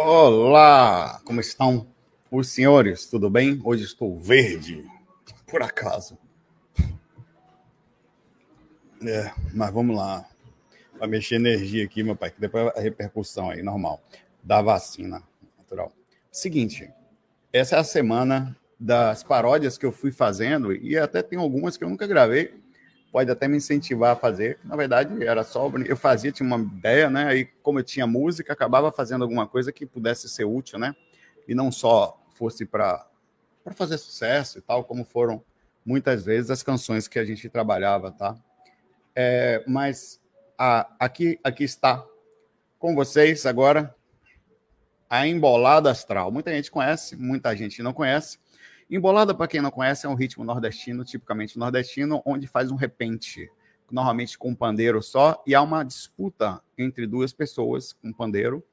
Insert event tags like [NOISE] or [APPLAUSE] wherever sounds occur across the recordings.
Olá, como estão os senhores? Tudo bem? Hoje estou verde, por acaso. É, mas vamos lá. Vai mexer energia aqui, meu pai, que depois a repercussão aí, normal, da vacina natural. Seguinte, essa é a semana das paródias que eu fui fazendo, e até tem algumas que eu nunca gravei, pode até me incentivar a fazer. Na verdade, era só eu fazia, tinha uma ideia, né? Aí, como eu tinha música, acabava fazendo alguma coisa que pudesse ser útil, né? E não só fosse para para fazer sucesso e tal, como foram muitas vezes as canções que a gente trabalhava, tá? É, mas a, aqui aqui está com vocês agora a embolada astral. Muita gente conhece, muita gente não conhece. Embolada, para quem não conhece, é um ritmo nordestino, tipicamente nordestino, onde faz um repente, normalmente com um pandeiro só, e há uma disputa entre duas pessoas com um pandeiro,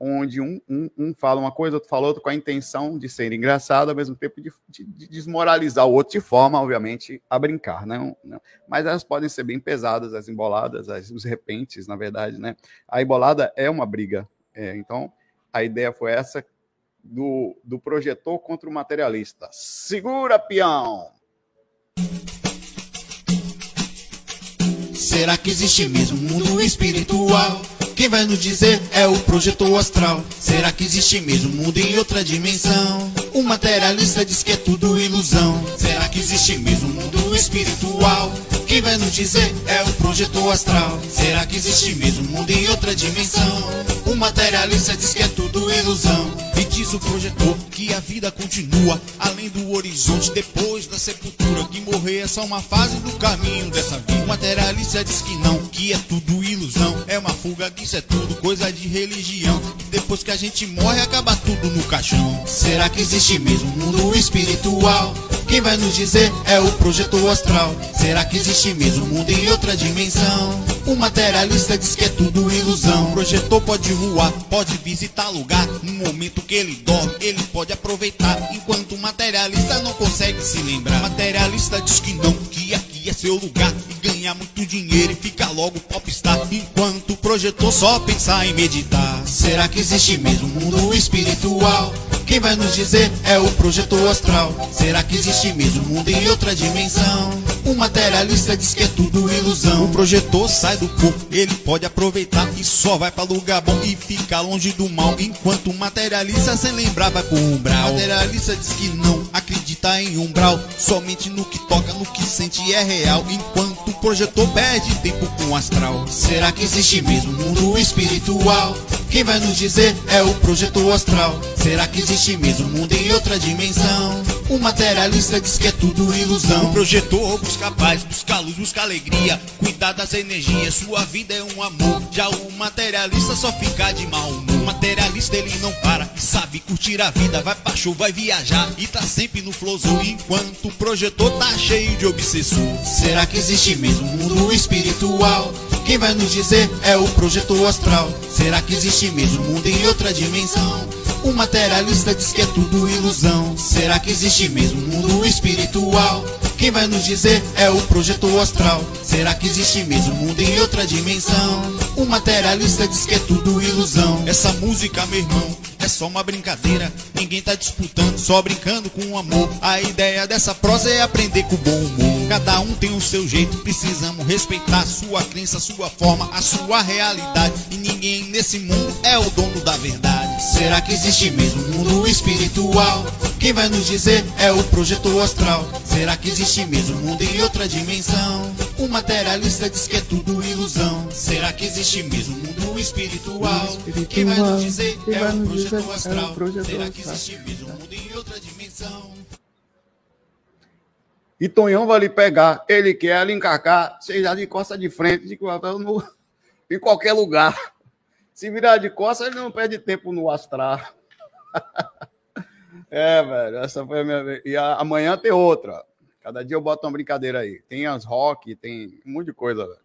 onde um, um, um, fala uma coisa, outro fala outra, com a intenção de ser engraçado, ao mesmo tempo de, de, de desmoralizar o outro, de forma, obviamente, a brincar, né? Mas elas podem ser bem pesadas, as emboladas, as, os repentes, na verdade, né? A embolada é uma briga, é, então a ideia foi essa, do, do projetor contra o materialista. Segura, peão! Será que existe mesmo um mundo espiritual? Quem vai nos dizer é o projetor astral. Será que existe mesmo um mundo em outra dimensão? O materialista diz que é tudo ilusão. Será que existe mesmo um mundo espiritual? Quem vai nos dizer é o projetor astral. Será que existe mesmo um mundo em outra dimensão? O materialista diz que é tudo ilusão. E diz o projetor que a vida continua além do horizonte depois da sepultura. Que morrer é só uma fase do caminho dessa vida. O materialista diz que não, que é tudo ilusão. É uma fuga, que isso é tudo coisa de religião. Depois que a gente morre, acaba tudo no caixão. Será que existe mesmo um mundo espiritual? Quem vai nos dizer é o projetor astral. Será que existe mesmo mundo em outra dimensão? O materialista diz que é tudo ilusão. O projetor pode voar, pode visitar lugar. No momento que ele dorme, ele pode aproveitar. Enquanto o materialista não consegue se lembrar. O materialista diz que não, que aqui é seu lugar. E ganhar muito dinheiro e ficar logo popstar. Enquanto o projetor só pensa em meditar. Será que existe mesmo um mundo espiritual? Quem vai nos dizer é o projetor astral. Será que existe mesmo um mundo em outra dimensão? O materialista diz que é tudo ilusão. O projetor sai do corpo, ele pode aproveitar e só vai para lugar bom e fica longe do mal. Enquanto o materialista sem lembrar vai pro umbral. O materialista diz que não acredita em umbral, somente no que toca, no que sente é real. Enquanto o projetor perde tempo com o astral. Será que existe mesmo um mundo espiritual? Quem vai nos dizer é o projetor astral. Será que existe mesmo um mundo em outra dimensão? O materialista diz que é tudo ilusão. O projetor busca paz, busca luz, busca alegria. Cuidar das energias, sua vida é um amor. Já o materialista só fica de mal humor. O materialista ele não para, sabe curtir a vida. Vai pra show, vai viajar e tá sempre no Enquanto o projetor tá cheio de obsessor. Será que existe mesmo um mundo espiritual? Quem vai nos dizer é o projetor astral. Será que existe mesmo um mundo em outra dimensão? O materialista diz que é tudo ilusão. Será que existe mesmo um mundo espiritual? Quem vai nos dizer é o projetor astral. Será que existe mesmo mundo em outra dimensão? O materialista diz que é tudo ilusão. Essa música, meu irmão, é só uma brincadeira. Ninguém tá disputando, só brincando com o amor. A ideia dessa prosa é aprender com bom humor. Cada um tem o seu jeito, precisamos respeitar sua crença, sua forma, a sua realidade. E ninguém nesse mundo é o dono da verdade. Será que existe mesmo um mundo espiritual? Quem vai nos dizer é o projetor astral. Será que existe mesmo um mundo em outra dimensão? O materialista diz que é tudo ilusão. Será que existe mesmo um mundo espiritual? Quem vai nos dizer é o projeto astral. Será que existe mesmo um mundo em outra dimensão? E Tonhão vai lhe pegar, ele quer lhe encarcar, seja de costa de frente, de no, em qualquer lugar. Se virar de costa, ele não perde tempo no astral. [LAUGHS] é, velho, essa foi a minha. E a, amanhã tem outra. Cada dia eu boto uma brincadeira aí. Tem as rock, tem um monte de coisa, velho.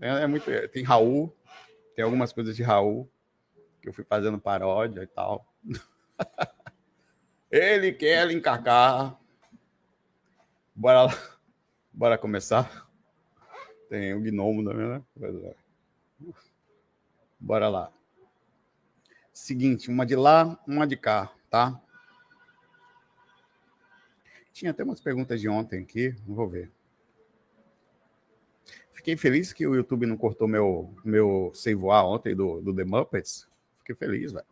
É, é muito. Tem Raul, tem algumas coisas de Raul, que eu fui fazendo paródia e tal. [LAUGHS] ele quer encarcar Bora lá. Bora começar. Tem o gnomo também, né? Bora lá. Seguinte, uma de lá, uma de cá, tá? Tinha até umas perguntas de ontem aqui, vou ver. Fiquei feliz que o YouTube não cortou meu, meu save ontem do, do The Muppets. Fiquei feliz, velho.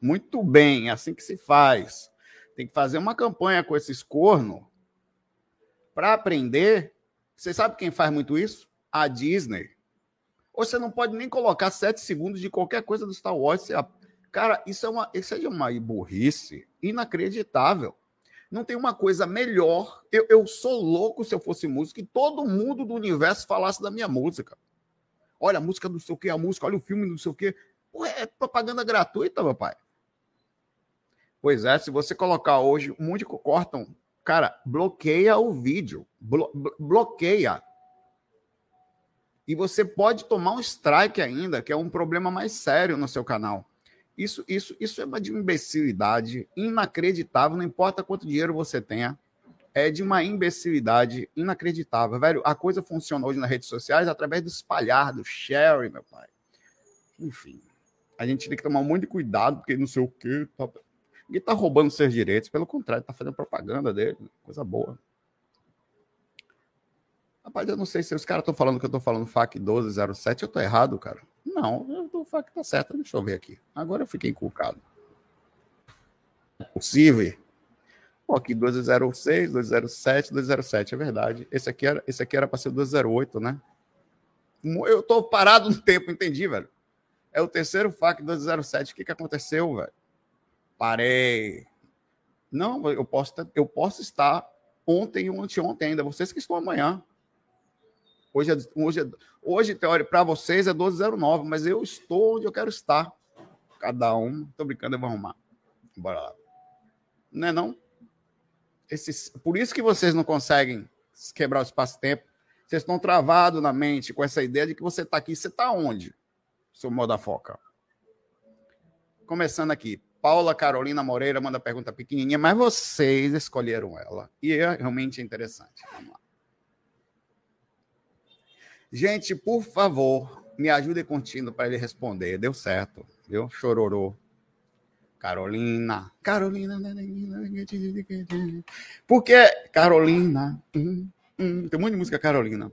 Muito bem, é assim que se faz. Tem que fazer uma campanha com esses corno para aprender, você sabe quem faz muito isso? A Disney. Ou você não pode nem colocar sete segundos de qualquer coisa do Star Wars. Cara, isso é uma, isso é uma burrice inacreditável. Não tem uma coisa melhor. Eu, eu sou louco se eu fosse músico e todo mundo do universo falasse da minha música. Olha a música do sei o que, a música, olha o filme do sei o é propaganda gratuita, meu pai. Pois é, se você colocar hoje, um monte de cortam Cara, bloqueia o vídeo. Blo bloqueia. E você pode tomar um strike ainda, que é um problema mais sério no seu canal. Isso, isso, isso é uma de imbecilidade inacreditável, não importa quanto dinheiro você tenha. É de uma imbecilidade inacreditável. Velho, a coisa funciona hoje nas redes sociais através do espalhar, do share, meu pai. Enfim, a gente tem que tomar muito cuidado, porque não sei o quê. Tá... Ninguém está roubando seus direitos, pelo contrário, está fazendo propaganda dele, coisa boa. Rapaz, eu não sei se os caras estão falando que eu estou falando FAC 1207, eu estou errado, cara. Não, o FAC está certo, deixa eu ver aqui. Agora eu fiquei inculcado. É possível. Pô, aqui 1206, 1207, 1207, é verdade. Esse aqui era, esse aqui era para ser 1208, né? Eu estou parado no tempo, entendi, velho. É o terceiro FAC 1207. O que, que aconteceu, velho? parei. Não, eu posso, eu posso estar ontem ou anteontem ainda, vocês que estão amanhã. Hoje, é, hoje, é, hoje teoria, para vocês é 1209, mas eu estou onde eu quero estar. Cada um, tô brincando, eu vou arrumar. Bora lá. Não é não? Esses, por isso que vocês não conseguem quebrar o espaço-tempo. Vocês estão travados na mente com essa ideia de que você está aqui. Você está onde, seu modo da foca? Começando aqui. Paula Carolina Moreira manda pergunta pequenininha, mas vocês escolheram ela. E é realmente interessante. Vamos lá. Gente, por favor, me ajude curtindo para ele responder. Deu certo, viu? Chororô. Carolina. Carolina. Porque Carolina. Hum, hum, tem muita música Carolina.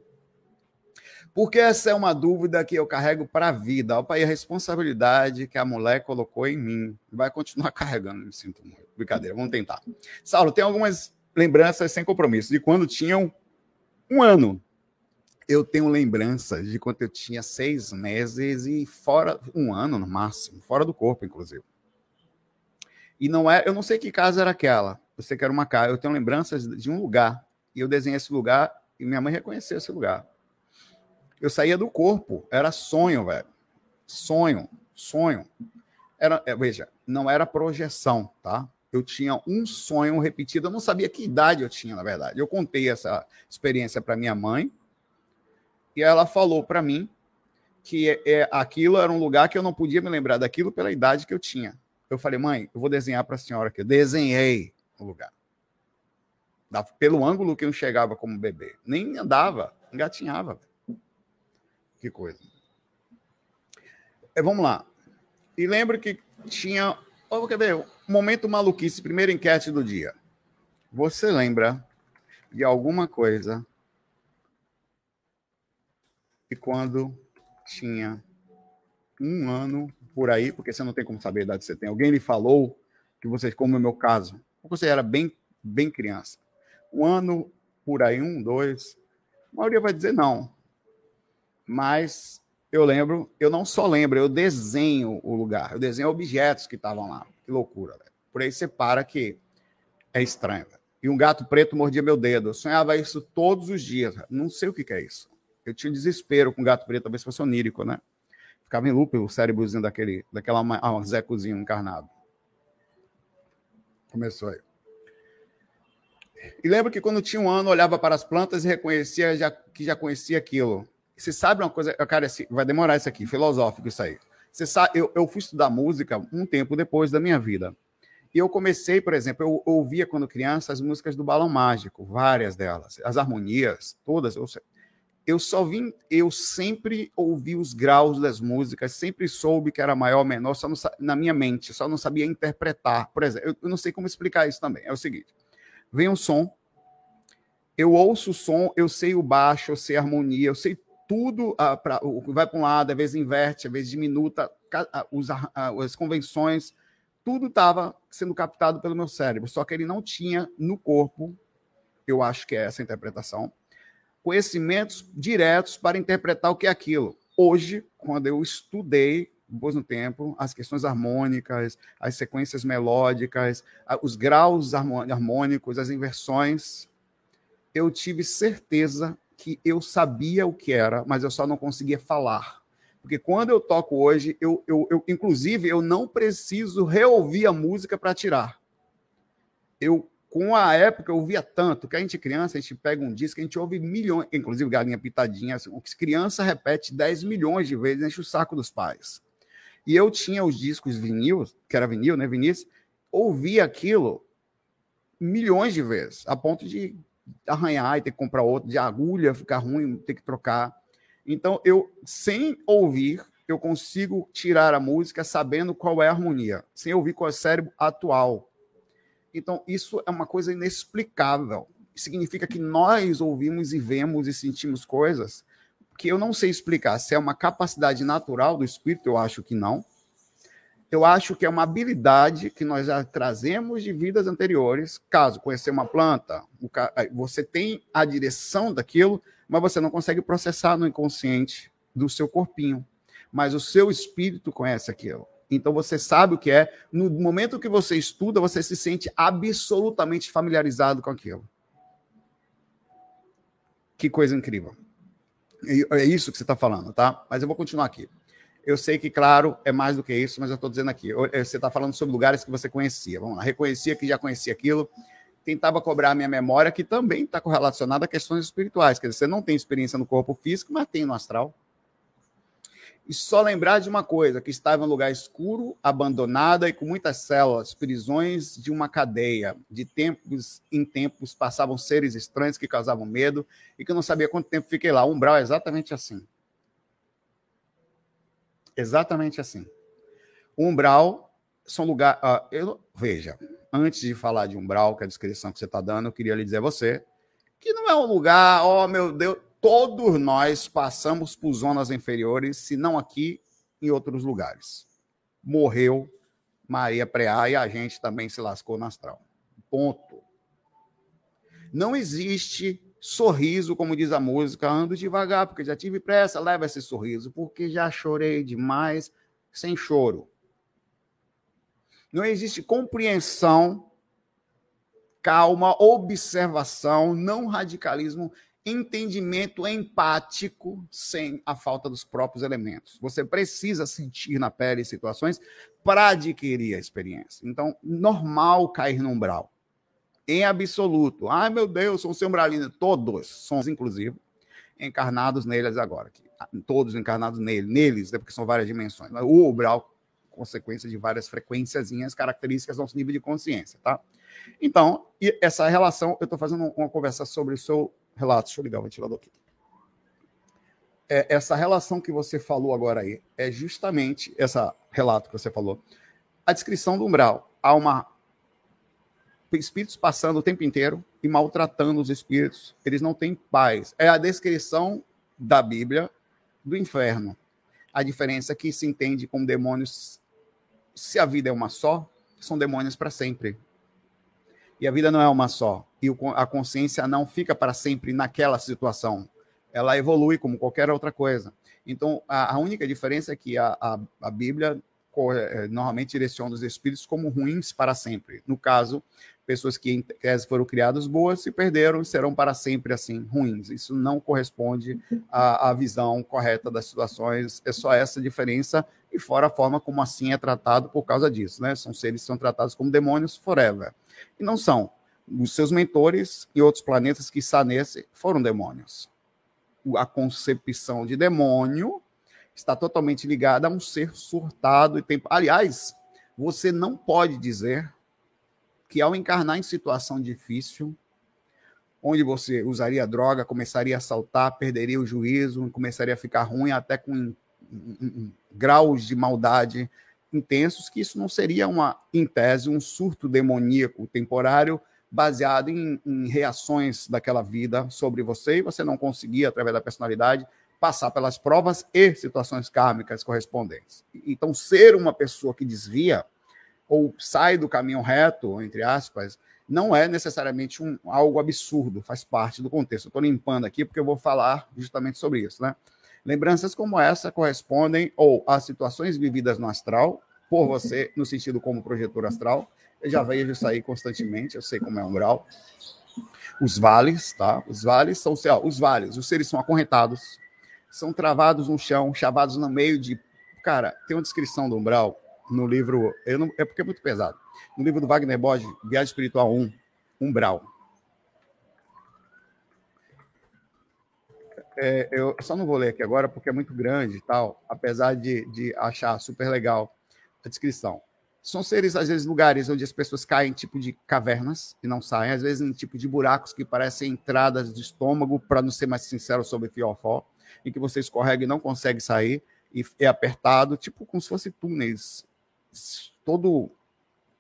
Porque essa é uma dúvida que eu carrego para a vida. Opa, e a responsabilidade que a mulher colocou em mim. Vai continuar [LAUGHS] carregando, me sinto muito. Brincadeira, vamos tentar. Saulo, tem algumas lembranças sem compromisso de quando tinham um ano. Eu tenho lembranças de quando eu tinha seis meses e fora, um ano no máximo, fora do corpo, inclusive. E não é, eu não sei que casa era aquela. Eu sei que era uma casa. Eu tenho lembranças de um lugar. E eu desenhei esse lugar e minha mãe reconheceu esse lugar eu saía do corpo. Era sonho, velho. Sonho, sonho. Era, é, veja, não era projeção, tá? Eu tinha um sonho repetido. Eu não sabia que idade eu tinha, na verdade. Eu contei essa experiência para minha mãe e ela falou para mim que é, é, aquilo era um lugar que eu não podia me lembrar daquilo pela idade que eu tinha. Eu falei, mãe, eu vou desenhar para a senhora aqui. Eu desenhei o lugar. Da, pelo ângulo que eu enxergava como bebê. Nem andava, engatinhava. Que coisa. É, vamos lá. E lembro que tinha. Oh, quer ver? Momento maluquice, primeira enquete do dia. Você lembra de alguma coisa que quando tinha um ano por aí, porque você não tem como saber a idade que você tem, alguém lhe falou que você, como no meu caso, você era bem, bem criança. Um ano por aí, um, dois, A maioria vai dizer não. Mas eu lembro, eu não só lembro, eu desenho o lugar, eu desenho objetos que estavam lá. Que loucura, velho. Por aí você para que é estranho. E um gato preto mordia meu dedo. Eu sonhava isso todos os dias. Não sei o que, que é isso. Eu tinha desespero com gato preto, talvez fosse onírico, né? Ficava em loop o cérebrozinho daquele, daquela ah, Zecozinho encarnado. Começou aí. E lembro que quando tinha um ano, olhava para as plantas e reconhecia já, que já conhecia aquilo. Você sabe uma coisa, cara, vai demorar isso aqui, filosófico isso aí. Você sabe, eu, eu fui estudar música um tempo depois da minha vida. E eu comecei, por exemplo, eu ouvia quando criança as músicas do Balão Mágico, várias delas, as harmonias, todas. Eu, eu só vim, eu sempre ouvi os graus das músicas, sempre soube que era maior ou menor, só não, na minha mente, só não sabia interpretar. Por exemplo, eu, não sei como explicar isso também. É o seguinte: vem um som, eu ouço o som, eu sei o baixo, eu sei a harmonia, eu sei tudo, ah, pra, vai para um lado, às vezes inverte, às vezes diminuta, as convenções, tudo estava sendo captado pelo meu cérebro, só que ele não tinha no corpo, eu acho que é essa interpretação, conhecimentos diretos para interpretar o que é aquilo. Hoje, quando eu estudei, depois no tempo, as questões harmônicas, as sequências melódicas, os graus harmônicos, as inversões, eu tive certeza que eu sabia o que era, mas eu só não conseguia falar. Porque quando eu toco hoje, eu, eu, eu inclusive, eu não preciso reouvir a música para tirar. Eu, com a época, eu ouvia tanto que a gente criança, a gente pega um disco, a gente ouve milhões, inclusive Galinha Pitadinha, assim, criança repete 10 milhões de vezes, enche o saco dos pais. E eu tinha os discos vinil, que era vinil, né, Vinícius? Ouvia aquilo milhões de vezes, a ponto de arranhar e ter que comprar outro, de agulha ficar ruim, ter que trocar. Então, eu, sem ouvir, eu consigo tirar a música sabendo qual é a harmonia, sem ouvir qual é o cérebro atual. Então, isso é uma coisa inexplicável. Significa que nós ouvimos e vemos e sentimos coisas que eu não sei explicar. Se é uma capacidade natural do espírito, eu acho que não eu acho que é uma habilidade que nós já trazemos de vidas anteriores. Caso conhecer uma planta, você tem a direção daquilo, mas você não consegue processar no inconsciente do seu corpinho. Mas o seu espírito conhece aquilo. Então você sabe o que é. No momento que você estuda, você se sente absolutamente familiarizado com aquilo. Que coisa incrível. É isso que você está falando, tá? Mas eu vou continuar aqui. Eu sei que, claro, é mais do que isso, mas eu estou dizendo aqui. Eh, você está falando sobre lugares que você conhecia. Vamos lá, reconhecia que já conhecia aquilo. Tentava cobrar a minha memória, que também está correlacionada a questões espirituais. Quer dizer, você não tem experiência no corpo físico, mas tem no astral. E só lembrar de uma coisa: que estava em um lugar escuro, abandonada e com muitas células, prisões de uma cadeia. De tempos em tempos passavam seres estranhos que causavam medo e que eu não sabia quanto tempo fiquei lá. O umbral é exatamente assim. Exatamente assim. O umbral são lugares. Uh, eu, veja, antes de falar de umbral, que é a descrição que você está dando, eu queria lhe dizer a você que não é um lugar, oh meu Deus, todos nós passamos por zonas inferiores, se não aqui, em outros lugares. Morreu Maria Preá e a gente também se lascou no astral. Ponto. Não existe sorriso, como diz a música, ando devagar, porque já tive pressa, leva esse sorriso, porque já chorei demais sem choro. Não existe compreensão, calma, observação, não radicalismo, entendimento empático sem a falta dos próprios elementos. Você precisa sentir na pele situações para adquirir a experiência. Então, normal cair no umbral em absoluto. Ai, meu Deus, são sembralinos. Todos somos, inclusive, encarnados neles agora. Todos encarnados nele, neles, né, porque são várias dimensões. O umbral, consequência de várias frequênciazinhas, características do nosso nível de consciência, tá? Então, essa relação, eu estou fazendo uma conversa sobre o seu relato. Deixa eu ligar o ventilador aqui. É, essa relação que você falou agora aí é justamente essa relato que você falou, a descrição do umbral. Há uma espíritos passando o tempo inteiro e maltratando os espíritos. Eles não têm paz. É a descrição da Bíblia do inferno. A diferença é que se entende como demônios, se a vida é uma só, são demônios para sempre. E a vida não é uma só. E a consciência não fica para sempre naquela situação. ela evolui como qualquer outra coisa. Então, a, única diferença é que a, a, a Bíblia é, normalmente direciona os espíritos como ruins para sempre. No caso, pessoas que em tese foram criadas boas se perderam e serão para sempre assim ruins. Isso não corresponde à, à, visão correta das situações. É só essa diferença e fora a forma como assim é tratado por causa disso, né? São seres que são tratados como demônios forever e não são. Os seus mentores e outros planetas que está nesse foram demônios. A concepção de demônio está totalmente ligada a um ser surtado e tempo. Aliás, você não pode dizer que ao encarnar em situação difícil, onde você usaria droga, começaria a saltar, perderia o juízo, começaria a ficar ruim, até com graus de maldade intensos, que isso não seria uma, em tese, um surto demoníaco temporário baseado em, em reações daquela vida sobre você e você não conseguia, através da personalidade, passar pelas provas e situações kármicas correspondentes. Então, ser uma pessoa que desvia ou sai do caminho reto, entre aspas, não é necessariamente um, algo absurdo, faz parte do contexto. Estou limpando aqui porque eu vou falar justamente sobre isso. Né? Lembranças como essa correspondem ou a situações vividas no astral, por você, [LAUGHS] no sentido como projetor astral. Eu já vejo isso aí constantemente, eu sei como é um grau. Os vales, tá? Os vales são ó, os vales, os seres são acorrentados, são travados no chão, chavados no meio de. Cara, tem uma descrição do umbral no livro. Eu não, é porque é muito pesado. No livro do Wagner Borges, Viagem Espiritual 1, Umbral. É, eu só não vou ler aqui agora porque é muito grande e tal, apesar de, de achar super legal a descrição. São seres, às vezes, lugares onde as pessoas caem em tipo de cavernas e não saem, às vezes em tipo de buracos que parecem entradas de estômago, para não ser mais sincero sobre fiofó, em que você escorrega e não consegue sair, e é apertado, tipo como se fosse túneis todo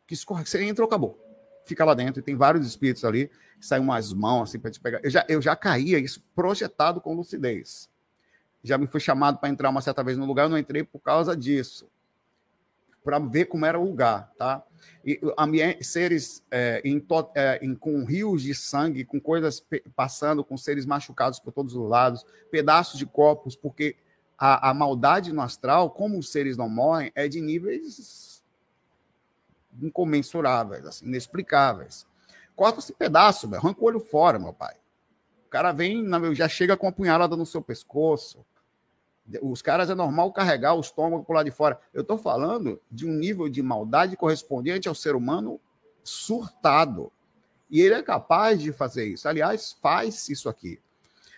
que escorre, você entra acabou. Fica lá dentro e tem vários espíritos ali, saem umas mãos assim para te pegar. Eu já, eu já caía isso projetado com lucidez. Já me fui chamado para entrar uma certa vez no lugar, eu não entrei por causa disso. Para ver como era o lugar, tá? E ambiente, seres é, em, é, em, com rios de sangue, com coisas passando, com seres machucados por todos os lados, pedaços de corpos, porque a, a maldade no astral, como os seres não morrem, é de níveis incomensuráveis, assim, inexplicáveis. Corta-se pedaço, meu, arranca o olho fora, meu pai. O cara vem, já chega com a punhalada no seu pescoço. Os caras é normal carregar o estômago por lá de fora. Eu estou falando de um nível de maldade correspondente ao ser humano surtado. E ele é capaz de fazer isso. Aliás, faz isso aqui.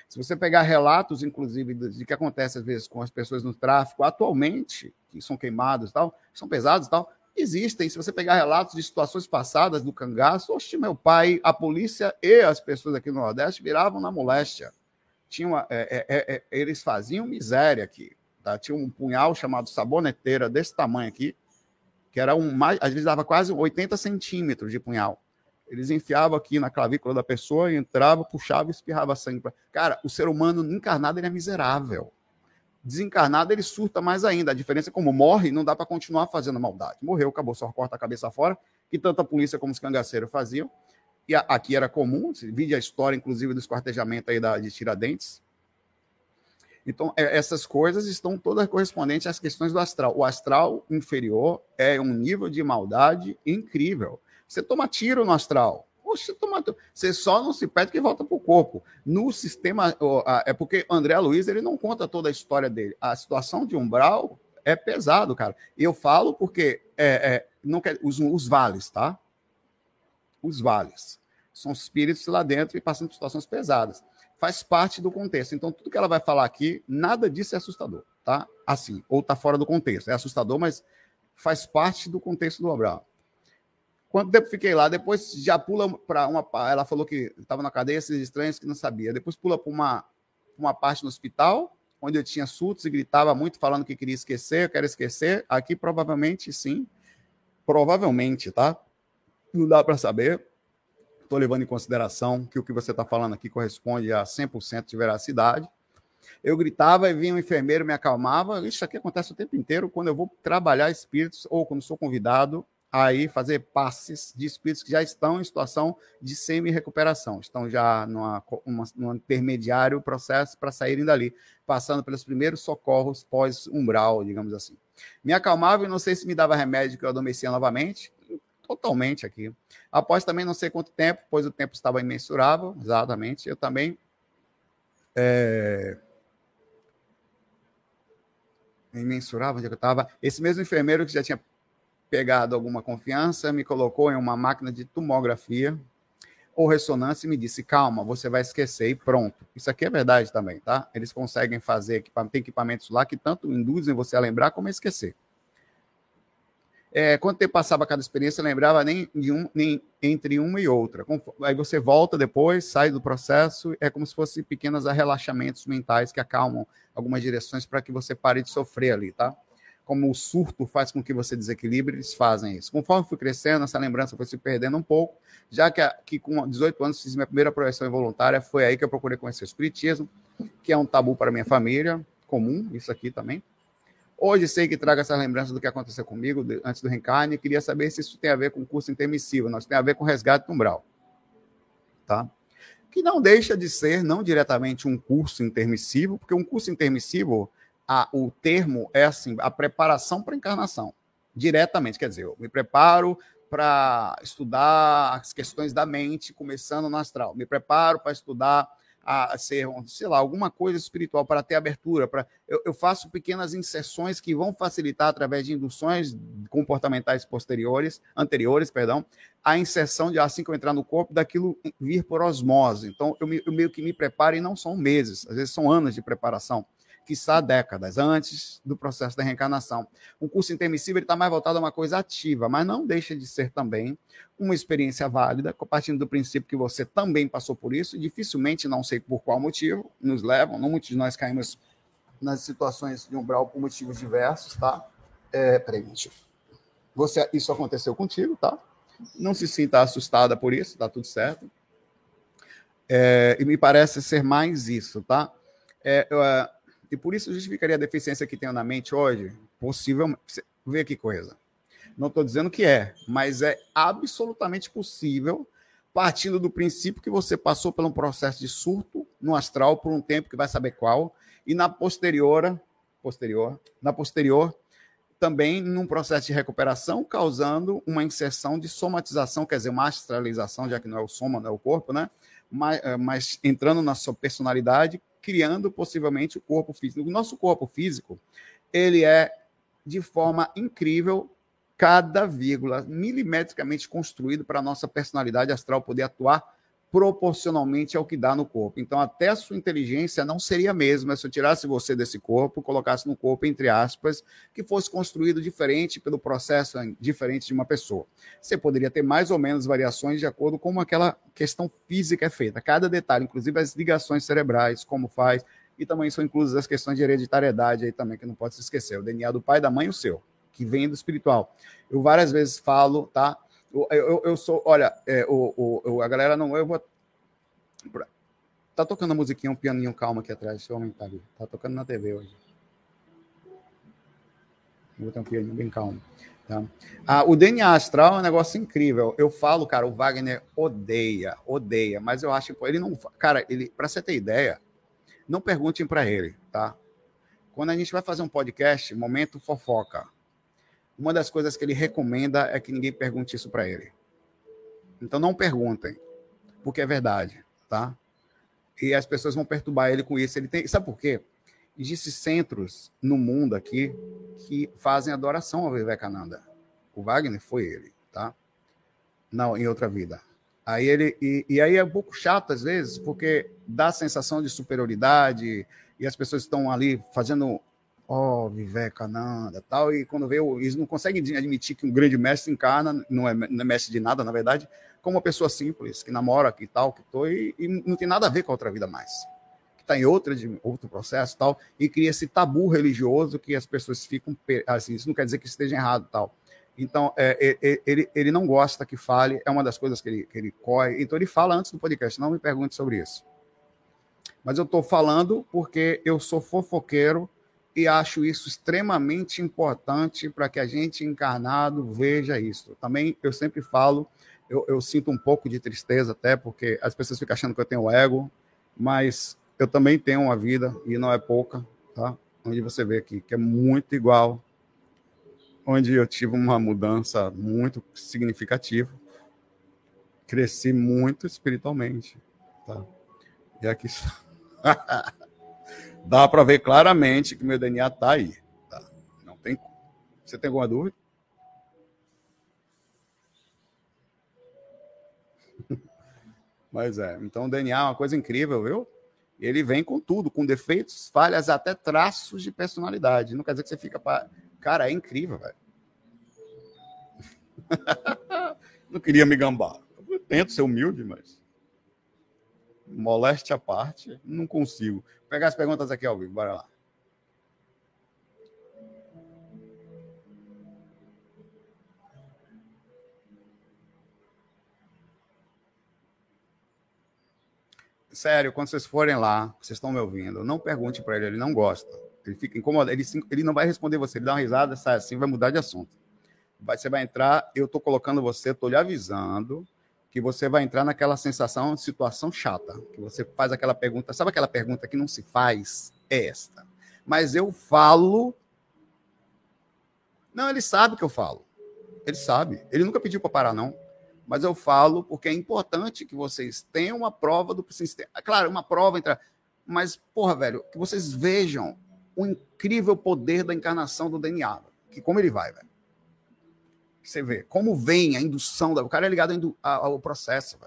Se você pegar relatos, inclusive, de que acontece às vezes com as pessoas no tráfico, atualmente, que são queimados e tal, são pesados e tal, existem. Se você pegar relatos de situações passadas do cangaço, oxe, meu pai, a polícia e as pessoas aqui no Nordeste viravam na moléstia. Tinha é, é, é, é, eles faziam miséria aqui. Tá? Tinha um punhal chamado saboneteira desse tamanho aqui, que era um mais, às vezes dava quase 80 centímetros de punhal. Eles enfiavam aqui na clavícula da pessoa, entrava, puxava e espirrava sangue. Cara, o ser humano encarnado ele é miserável. Desencarnado ele surta mais ainda. A diferença é como morre, não dá para continuar fazendo maldade. Morreu, acabou, só corta a cabeça fora, que tanto a polícia como os cangaceiros faziam. E a, aqui era comum, vide a história, inclusive, do esquartejamento aí da, de Tiradentes. Então, é, essas coisas estão todas correspondentes às questões do astral. O astral inferior é um nível de maldade incrível. Você toma tiro no astral. Você só não se perde que volta para o corpo. No sistema. É porque André Luiz ele não conta toda a história dele. A situação de umbral é pesado, cara. Eu falo porque é, é, não quer, os, os vales, tá? Os vales. São espíritos lá dentro e passando por situações pesadas. Faz parte do contexto. Então, tudo que ela vai falar aqui, nada disso é assustador, tá? Assim, ou tá fora do contexto. É assustador, mas faz parte do contexto do umbral. Quanto tempo fiquei lá? Depois já pula para uma. Ela falou que estava na cadeia, esses estranhos que não sabia. Depois pula para uma, uma parte no hospital, onde eu tinha surtos e gritava muito, falando que queria esquecer, eu quero esquecer. Aqui provavelmente sim. Provavelmente, tá? Não dá para saber. Estou levando em consideração que o que você está falando aqui corresponde a 100% de veracidade. Eu gritava e vinha um enfermeiro me acalmava. Isso aqui acontece o tempo inteiro quando eu vou trabalhar espíritos ou quando sou convidado aí fazer passes de espíritos que já estão em situação de semi-recuperação, estão já numa, uma, num intermediário processo para saírem dali, passando pelos primeiros socorros pós-umbral, digamos assim. Me acalmava e não sei se me dava remédio que eu adormecia novamente, totalmente aqui. Após também não sei quanto tempo, pois o tempo estava imensurável, exatamente, eu também é, imensurável onde é eu estava. Esse mesmo enfermeiro que já tinha pegado alguma confiança me colocou em uma máquina de tomografia ou ressonância e me disse: calma, você vai esquecer e pronto. Isso aqui é verdade também, tá? Eles conseguem fazer, tem equipamentos lá que tanto induzem você a lembrar como a esquecer. É, quanto tempo passava cada experiência, lembrava nem, um, nem entre uma e outra. Aí você volta depois, sai do processo, é como se fossem pequenos relaxamentos mentais que acalmam algumas direções para que você pare de sofrer ali, tá? Como o surto faz com que você desequilibre, eles fazem isso. Conforme fui crescendo, essa lembrança foi se perdendo um pouco, já que, que com 18 anos fiz minha primeira projeção involuntária, foi aí que eu procurei conhecer o espiritismo, que é um tabu para minha família, comum, isso aqui também Hoje sei que traga essa lembrança do que aconteceu comigo antes do reencarne e queria saber se isso tem a ver com o curso intermissivo, não, isso tem a ver com resgate umbral. Tá? Que não deixa de ser, não diretamente um curso intermissivo, porque um curso intermissivo, a, o termo é assim, a preparação para a encarnação. Diretamente, quer dizer, eu me preparo para estudar as questões da mente, começando no astral. Me preparo para estudar a ser, sei lá, alguma coisa espiritual para ter abertura. Para eu, eu, faço pequenas inserções que vão facilitar através de induções comportamentais posteriores, anteriores, perdão, a inserção de assim que eu entrar no corpo daquilo vir por osmose. Então eu, me, eu meio que me preparo e não são meses, às vezes são anos de preparação quiçá décadas antes do processo da reencarnação. O curso intermissível está mais voltado a uma coisa ativa, mas não deixa de ser também uma experiência válida, partindo do princípio que você também passou por isso, dificilmente, não sei por qual motivo, nos levam, não muitos de nós caímos nas situações de umbral por motivos diversos, tá? É, peraí, você, isso aconteceu contigo, tá? Não se sinta assustada por isso, tá tudo certo. É, e me parece ser mais isso, tá? É, é e por isso justificaria a deficiência que tenho na mente hoje? Possível. Vê que coisa. Não estou dizendo que é, mas é absolutamente possível, partindo do princípio que você passou por um processo de surto no astral por um tempo que vai saber qual, e na posterior, posterior, na posterior, também num processo de recuperação, causando uma inserção de somatização, quer dizer, uma astralização, já que não é o soma, não é o corpo, né? Mas, eh, mas entrando na sua personalidade, criando possivelmente o corpo físico. O nosso corpo físico, ele é de forma incrível cada vírgula milimetricamente construído para a nossa personalidade astral poder atuar proporcionalmente ao que dá no corpo. Então, até a sua inteligência não seria a mesma se eu tirasse você desse corpo, colocasse no corpo, entre aspas, que fosse construído diferente pelo processo diferente de uma pessoa. Você poderia ter mais ou menos variações de acordo com como aquela questão física é feita. Cada detalhe, inclusive as ligações cerebrais, como faz, e também são inclusas as questões de hereditariedade aí também, que não pode se esquecer. O DNA do pai, da mãe o seu, que vem do espiritual. Eu várias vezes falo, tá? Eu, eu, eu sou, olha, é, o, o, a galera não. Eu vou. Tá tocando a musiquinha, um pianinho calmo aqui atrás. Deixa eu aumentar ali. Tá tocando na TV hoje. Vou botar um pianinho bem calmo. Tá? Ah, o DNA astral é um negócio incrível. Eu falo, cara, o Wagner odeia, odeia, mas eu acho que ele não. Cara, ele, para você ter ideia, não perguntem para ele, tá? Quando a gente vai fazer um podcast, momento fofoca, uma das coisas que ele recomenda é que ninguém pergunte isso para ele. Então não perguntem, porque é verdade, tá? E as pessoas vão perturbar ele com isso. Ele tem, sabe por quê? Existem centros no mundo aqui que fazem adoração ao Vivekananda. O Wagner foi ele, tá? Não, em outra vida. Aí ele e, e aí é um pouco chato às vezes, porque dá a sensação de superioridade e as pessoas estão ali fazendo ó, oh, Vivekananda, tal, e quando vê, eles não conseguem admitir que um grande mestre encarna, não é, não é mestre de nada, na verdade, como uma pessoa simples, que namora, que tal, que tô, e, e não tem nada a ver com a outra vida mais. Que está em outra, de, outro processo, tal, e cria esse tabu religioso que as pessoas ficam, assim, isso não quer dizer que esteja errado, tal. Então, é, é, é, ele, ele não gosta que fale, é uma das coisas que ele, que ele corre, então ele fala antes do podcast, não me pergunte sobre isso. Mas eu estou falando porque eu sou fofoqueiro, e acho isso extremamente importante para que a gente encarnado veja isso. Também eu sempre falo, eu, eu, sinto um pouco de tristeza até, porque as pessoas ficam achando que eu tenho ego, mas eu também tenho uma vida, e não é pouca, tá? Onde você vê aqui, que é muito igual, onde eu tive uma mudança muito significativa, cresci muito espiritualmente, tá? E aqui [LAUGHS] dá para ver claramente que meu DNA está aí. Tá? Não tem. Você tem alguma dúvida? [LAUGHS] Mas é, então o DNA é uma coisa incrível, viu? Ele vem com tudo, com defeitos, falhas, até traços de personalidade. Não quer dizer que você fica para. Cara, é incrível, velho. [LAUGHS] Não queria me gambar. Eu tento ser humilde, mas moléstia à parte, não consigo. Vou pegar as perguntas aqui ao vivo, bora lá. Sério, quando vocês forem lá, vocês estão me ouvindo, não pergunte para ele, ele não gosta. Ele fica incomodado, ele, ele não vai responder você, ele dá uma risada, sai assim, vai mudar de assunto. Vai, você vai entrar, eu estou colocando você, estou lhe avisando que você vai entrar naquela sensação situação chata, que você faz aquela pergunta, sabe aquela pergunta que não se faz? É esta. Mas eu falo. Não, ele sabe que eu falo. Ele sabe. Ele nunca pediu para parar, não. Mas eu falo porque é importante que vocês tenham uma prova do sistema. Claro, uma prova entre. Mas, porra, velho, que vocês vejam o incrível poder da encarnação do DNA. Que como ele vai, velho. Você vê como vem a indução. Da... O cara é ligado ao processo.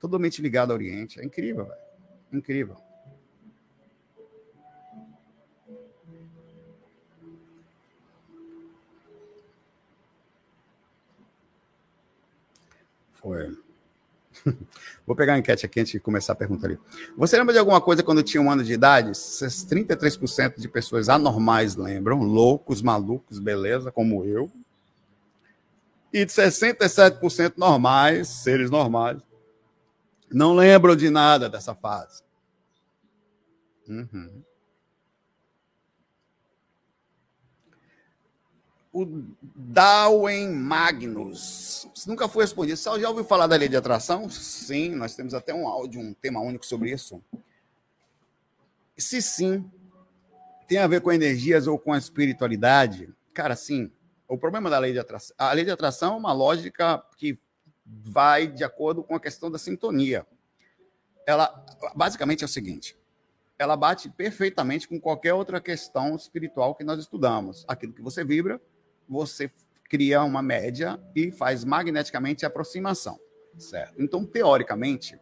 Totalmente ligado ao Oriente. É incrível, velho. Incrível. Foi. [LAUGHS] Vou pegar a enquete aqui antes de começar a pergunta ali. Você lembra de alguma coisa quando tinha um ano de idade? 33% de pessoas anormais lembram, loucos, malucos, beleza, como eu e de 67% normais, seres normais, não lembram de nada dessa fase. Uhum. O Darwin Magnus. Nunca foi respondido. Você já ouviu falar da lei de atração? Sim, nós temos até um áudio, um tema único sobre isso. Se sim, tem a ver com energias ou com a espiritualidade, cara, sim, o problema da lei de atração, a lei de atração é uma lógica que vai de acordo com a questão da sintonia. Ela basicamente é o seguinte: ela bate perfeitamente com qualquer outra questão espiritual que nós estudamos. Aquilo que você vibra, você cria uma média e faz magneticamente a aproximação, certo? Então, teoricamente,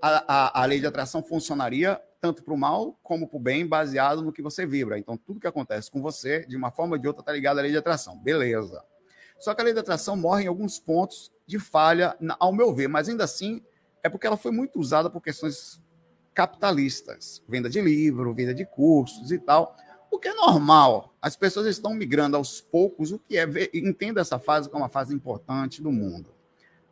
a, a, a lei de atração funcionaria tanto para o mal como para o bem, baseado no que você vibra. Então, tudo que acontece com você, de uma forma ou de outra, está ligado à lei de atração. Beleza. Só que a lei de atração morre em alguns pontos de falha, ao meu ver, mas ainda assim é porque ela foi muito usada por questões capitalistas, venda de livro, venda de cursos e tal, o que é normal. As pessoas estão migrando aos poucos, o que é entenda essa fase como uma fase importante do mundo,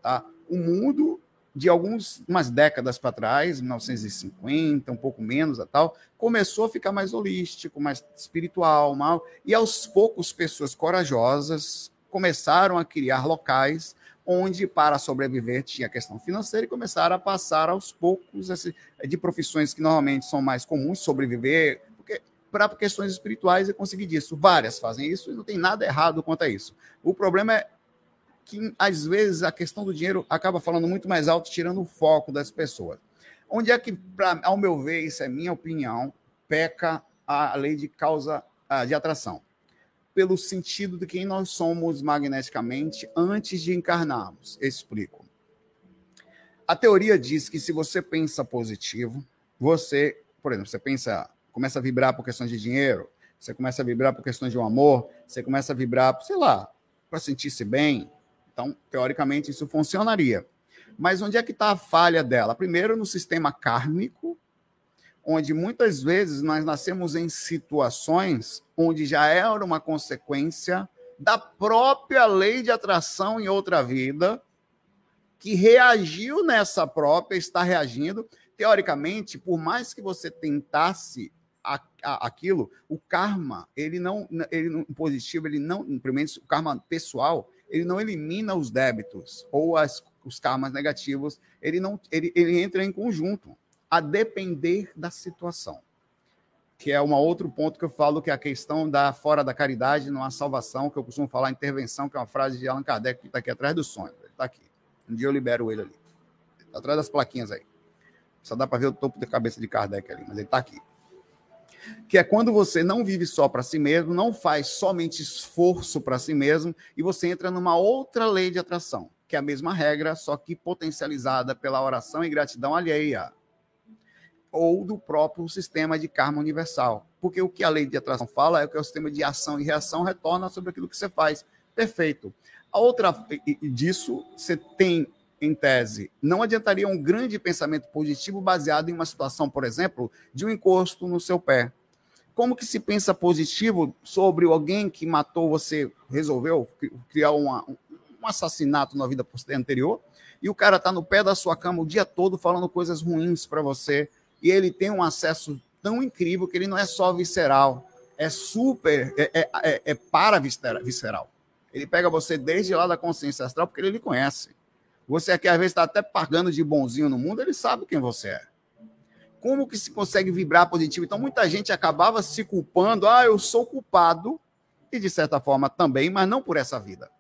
tá? O mundo de algumas umas décadas para trás, 1950, um pouco menos a tal, começou a ficar mais holístico, mais espiritual, mal, e aos poucos pessoas corajosas começaram a criar locais onde para sobreviver tinha questão financeira e começaram a passar aos poucos esse, de profissões que normalmente são mais comuns sobreviver, para questões espirituais e conseguir disso. Várias fazem isso e não tem nada errado quanto a isso. O problema é que às vezes a questão do dinheiro acaba falando muito mais alto, tirando o foco das pessoas. Onde é que, pra, ao meu ver, isso é minha opinião, peca a lei de causa de atração? Pelo sentido de quem nós somos magneticamente antes de encarnarmos. Explico. A teoria diz que se você pensa positivo, você, por exemplo, você pensa, começa a vibrar por questões de dinheiro, você começa a vibrar por questões de um amor, você começa a vibrar, sei lá, para sentir-se bem, então, teoricamente, isso funcionaria. Mas onde é que está a falha dela? Primeiro, no sistema kármico, onde muitas vezes nós nascemos em situações onde já era uma consequência da própria lei de atração em outra vida, que reagiu nessa própria, está reagindo. Teoricamente, por mais que você tentasse a, a, aquilo, o karma, ele não, ele positivo, ele não, primeiro, o karma pessoal, ele não elimina os débitos ou as, os karmas negativos, ele não, ele, ele entra em conjunto, a depender da situação. Que é um outro ponto que eu falo, que é a questão da fora da caridade, não há salvação, que eu costumo falar intervenção, que é uma frase de Allan Kardec, que está aqui atrás do sonho. Ele está aqui. Um dia eu libero ele ali. Tá atrás das plaquinhas aí. Só dá para ver o topo da cabeça de Kardec ali, mas ele está aqui. Que é quando você não vive só para si mesmo, não faz somente esforço para si mesmo, e você entra numa outra lei de atração, que é a mesma regra, só que potencializada pela oração e gratidão alheia, ou do próprio sistema de karma universal. Porque o que a lei de atração fala é que o sistema de ação e reação retorna sobre aquilo que você faz. Perfeito. A outra disso, você tem em tese, não adiantaria um grande pensamento positivo baseado em uma situação, por exemplo, de um encosto no seu pé. Como que se pensa positivo sobre alguém que matou você, resolveu criar uma, um assassinato na vida anterior, e o cara está no pé da sua cama o dia todo falando coisas ruins para você, e ele tem um acesso tão incrível que ele não é só visceral, é super, é, é, é, é para visceral. Ele pega você desde lá da consciência astral porque ele lhe conhece. Você aqui às vezes está até pagando de bonzinho no mundo, ele sabe quem você é. Como que se consegue vibrar positivo? Então, muita gente acabava se culpando. Ah, eu sou culpado, e de certa forma também, mas não por essa vida.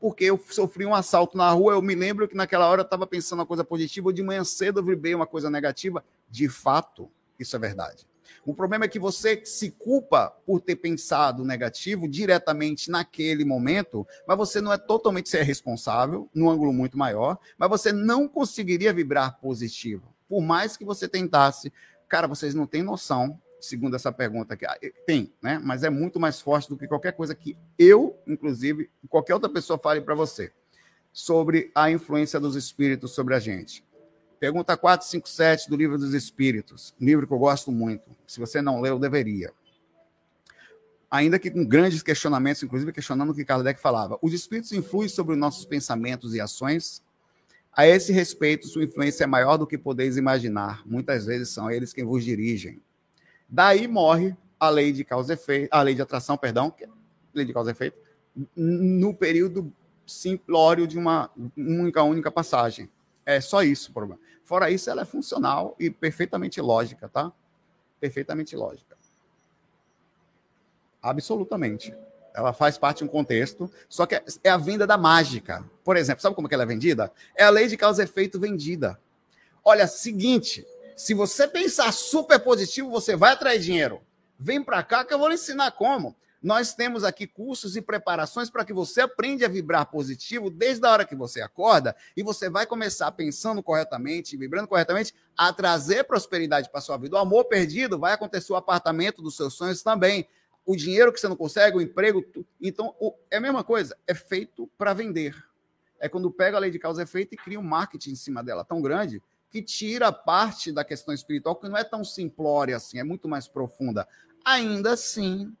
Porque eu sofri um assalto na rua, eu me lembro que naquela hora eu estava pensando uma coisa positiva, de manhã cedo eu vibrei uma coisa negativa. De fato, isso é verdade. O problema é que você se culpa por ter pensado negativo diretamente naquele momento, mas você não é totalmente ser responsável, num ângulo muito maior, mas você não conseguiria vibrar positivo. Por mais que você tentasse. Cara, vocês não têm noção, segundo essa pergunta aqui. Ah, tem, né? Mas é muito mais forte do que qualquer coisa que eu, inclusive, qualquer outra pessoa fale para você sobre a influência dos espíritos sobre a gente. Pergunta 457 do Livro dos Espíritos, um livro que eu gosto muito. Se você não leu, deveria. Ainda que com grandes questionamentos, inclusive questionando o que Kardec falava. Os espíritos influem sobre nossos pensamentos e ações? A esse respeito, sua influência é maior do que podeis imaginar. Muitas vezes são eles quem vos dirigem. Daí morre a lei de causa e efeito, a lei de atração, perdão, é lei de causa e efeito, no período simplório de uma única única passagem. É só isso o problema. Fora isso, ela é funcional e perfeitamente lógica, tá? Perfeitamente lógica. Absolutamente. Ela faz parte de um contexto, só que é a venda da mágica. Por exemplo, sabe como que ela é vendida? É a lei de causa e efeito vendida. Olha, seguinte, se você pensar super positivo, você vai atrair dinheiro. Vem para cá que eu vou lhe ensinar como. Nós temos aqui cursos e preparações para que você aprenda a vibrar positivo desde a hora que você acorda e você vai começar pensando corretamente, vibrando corretamente, a trazer prosperidade para sua vida. O amor perdido vai acontecer o apartamento dos seus sonhos também. O dinheiro que você não consegue, o emprego. Então, é a mesma coisa, é feito para vender. É quando pega a lei de causa e efeito e cria um marketing em cima dela tão grande que tira parte da questão espiritual, que não é tão simplória assim, é muito mais profunda. Ainda assim,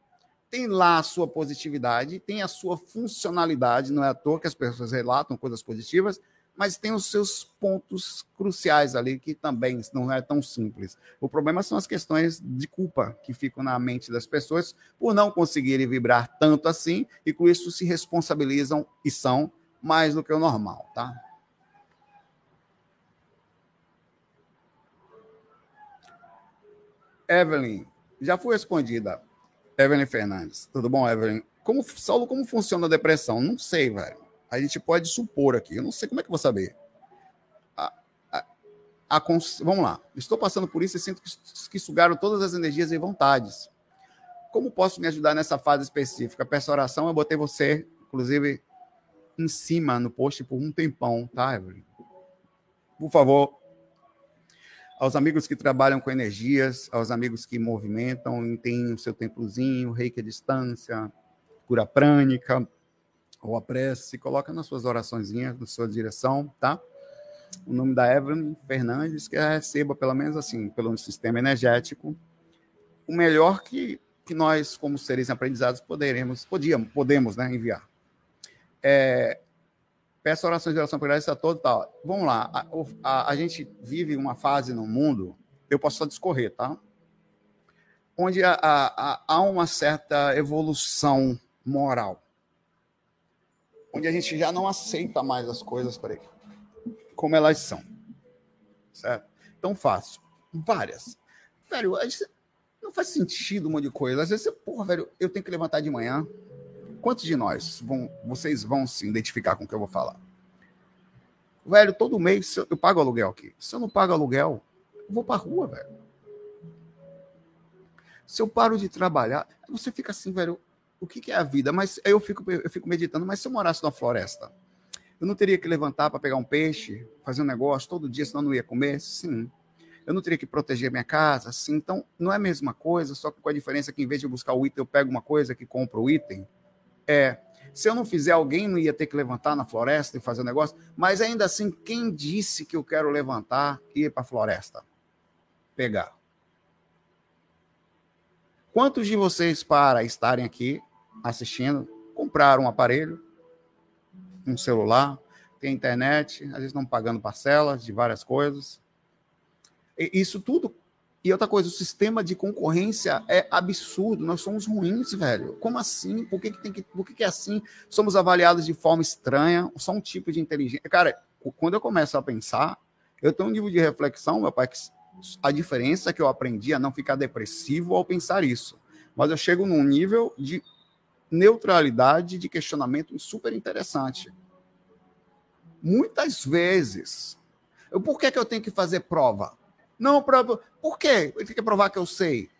tem lá a sua positividade, tem a sua funcionalidade, não é à toa que as pessoas relatam coisas positivas, mas tem os seus pontos cruciais ali que também não é tão simples. O problema são as questões de culpa que ficam na mente das pessoas por não conseguirem vibrar tanto assim e com isso se responsabilizam e são mais do que o normal, tá? Evelyn, já foi respondida. Evelyn Fernandes. Tudo bom, Evelyn? Como, Saulo, como funciona a depressão? Não sei, velho. A gente pode supor aqui. Eu não sei como é que eu vou saber. A, a, a, vamos lá. Estou passando por isso e sinto que, que sugaram todas as energias e vontades. Como posso me ajudar nessa fase específica? Peço oração, eu botei você, inclusive, em cima no post por um tempão, tá, Evelyn? Por favor, aos amigos que trabalham com energias, aos amigos que movimentam, têm o seu templozinho, reiki à distância, cura prânica, ou a prece, coloca nas suas oraçõezinhas, na sua direção, tá? O nome da Evelyn Fernandes, que receba, pelo menos assim, pelo sistema energético, o melhor que, que nós, como seres aprendizados, poderemos, podíamos, podemos né, enviar. É, Peço orações de oração por graça a todos. Tá. Vamos lá. A, a, a, gente vive uma fase no mundo, eu posso só discorrer, tá? onde há, uma certa evolução moral. Onde a gente já não aceita mais as coisas por como elas são. Certo? Tão fácil. Várias. Velho, não faz sentido um monte de coisa. Às vezes, porra, velho, eu tenho que levantar de manhã. Quantos de nós vão, vocês vão se identificar com o que eu vou falar? Velho, todo mês eu pago aluguel aqui. Se eu não pago aluguel, eu vou pra rua, velho. Se eu paro de trabalhar, você fica assim, velho, o que, que é a vida? Mas eu fico, eu fico meditando, mas se eu morasse numa floresta, eu não teria que levantar para pegar um peixe, fazer um negócio todo dia, senão eu não ia comer? Sim. Eu não teria que proteger minha casa? Sim. Então, não é a mesma coisa, só que com a diferença que em vez de buscar o item, eu pego uma coisa que compro o item. É. Se eu não fizer, alguém não ia ter que levantar na floresta e fazer um negócio. Mas ainda assim, quem disse que eu quero levantar e ir para a floresta? Pegar. Quantos de vocês, para estarem aqui assistindo, compraram um aparelho, um celular, tem internet, às vezes estão pagando parcelas de várias coisas. E isso tudo. E outra coisa, o sistema de concorrência é absurdo. Nós somos ruins, velho. Como assim? Por que, que tem que. Por que, que é assim? Somos avaliados de forma estranha, só um tipo de inteligência. Cara, quando eu começo a pensar, eu tenho um nível de reflexão, meu pai, que a diferença que eu aprendi a não ficar depressivo ao pensar isso. Mas eu chego num nível de neutralidade de questionamento super interessante. Muitas vezes, por que, que eu tenho que fazer prova? Não, prova. Por quê? Eu tenho que provar que eu sei.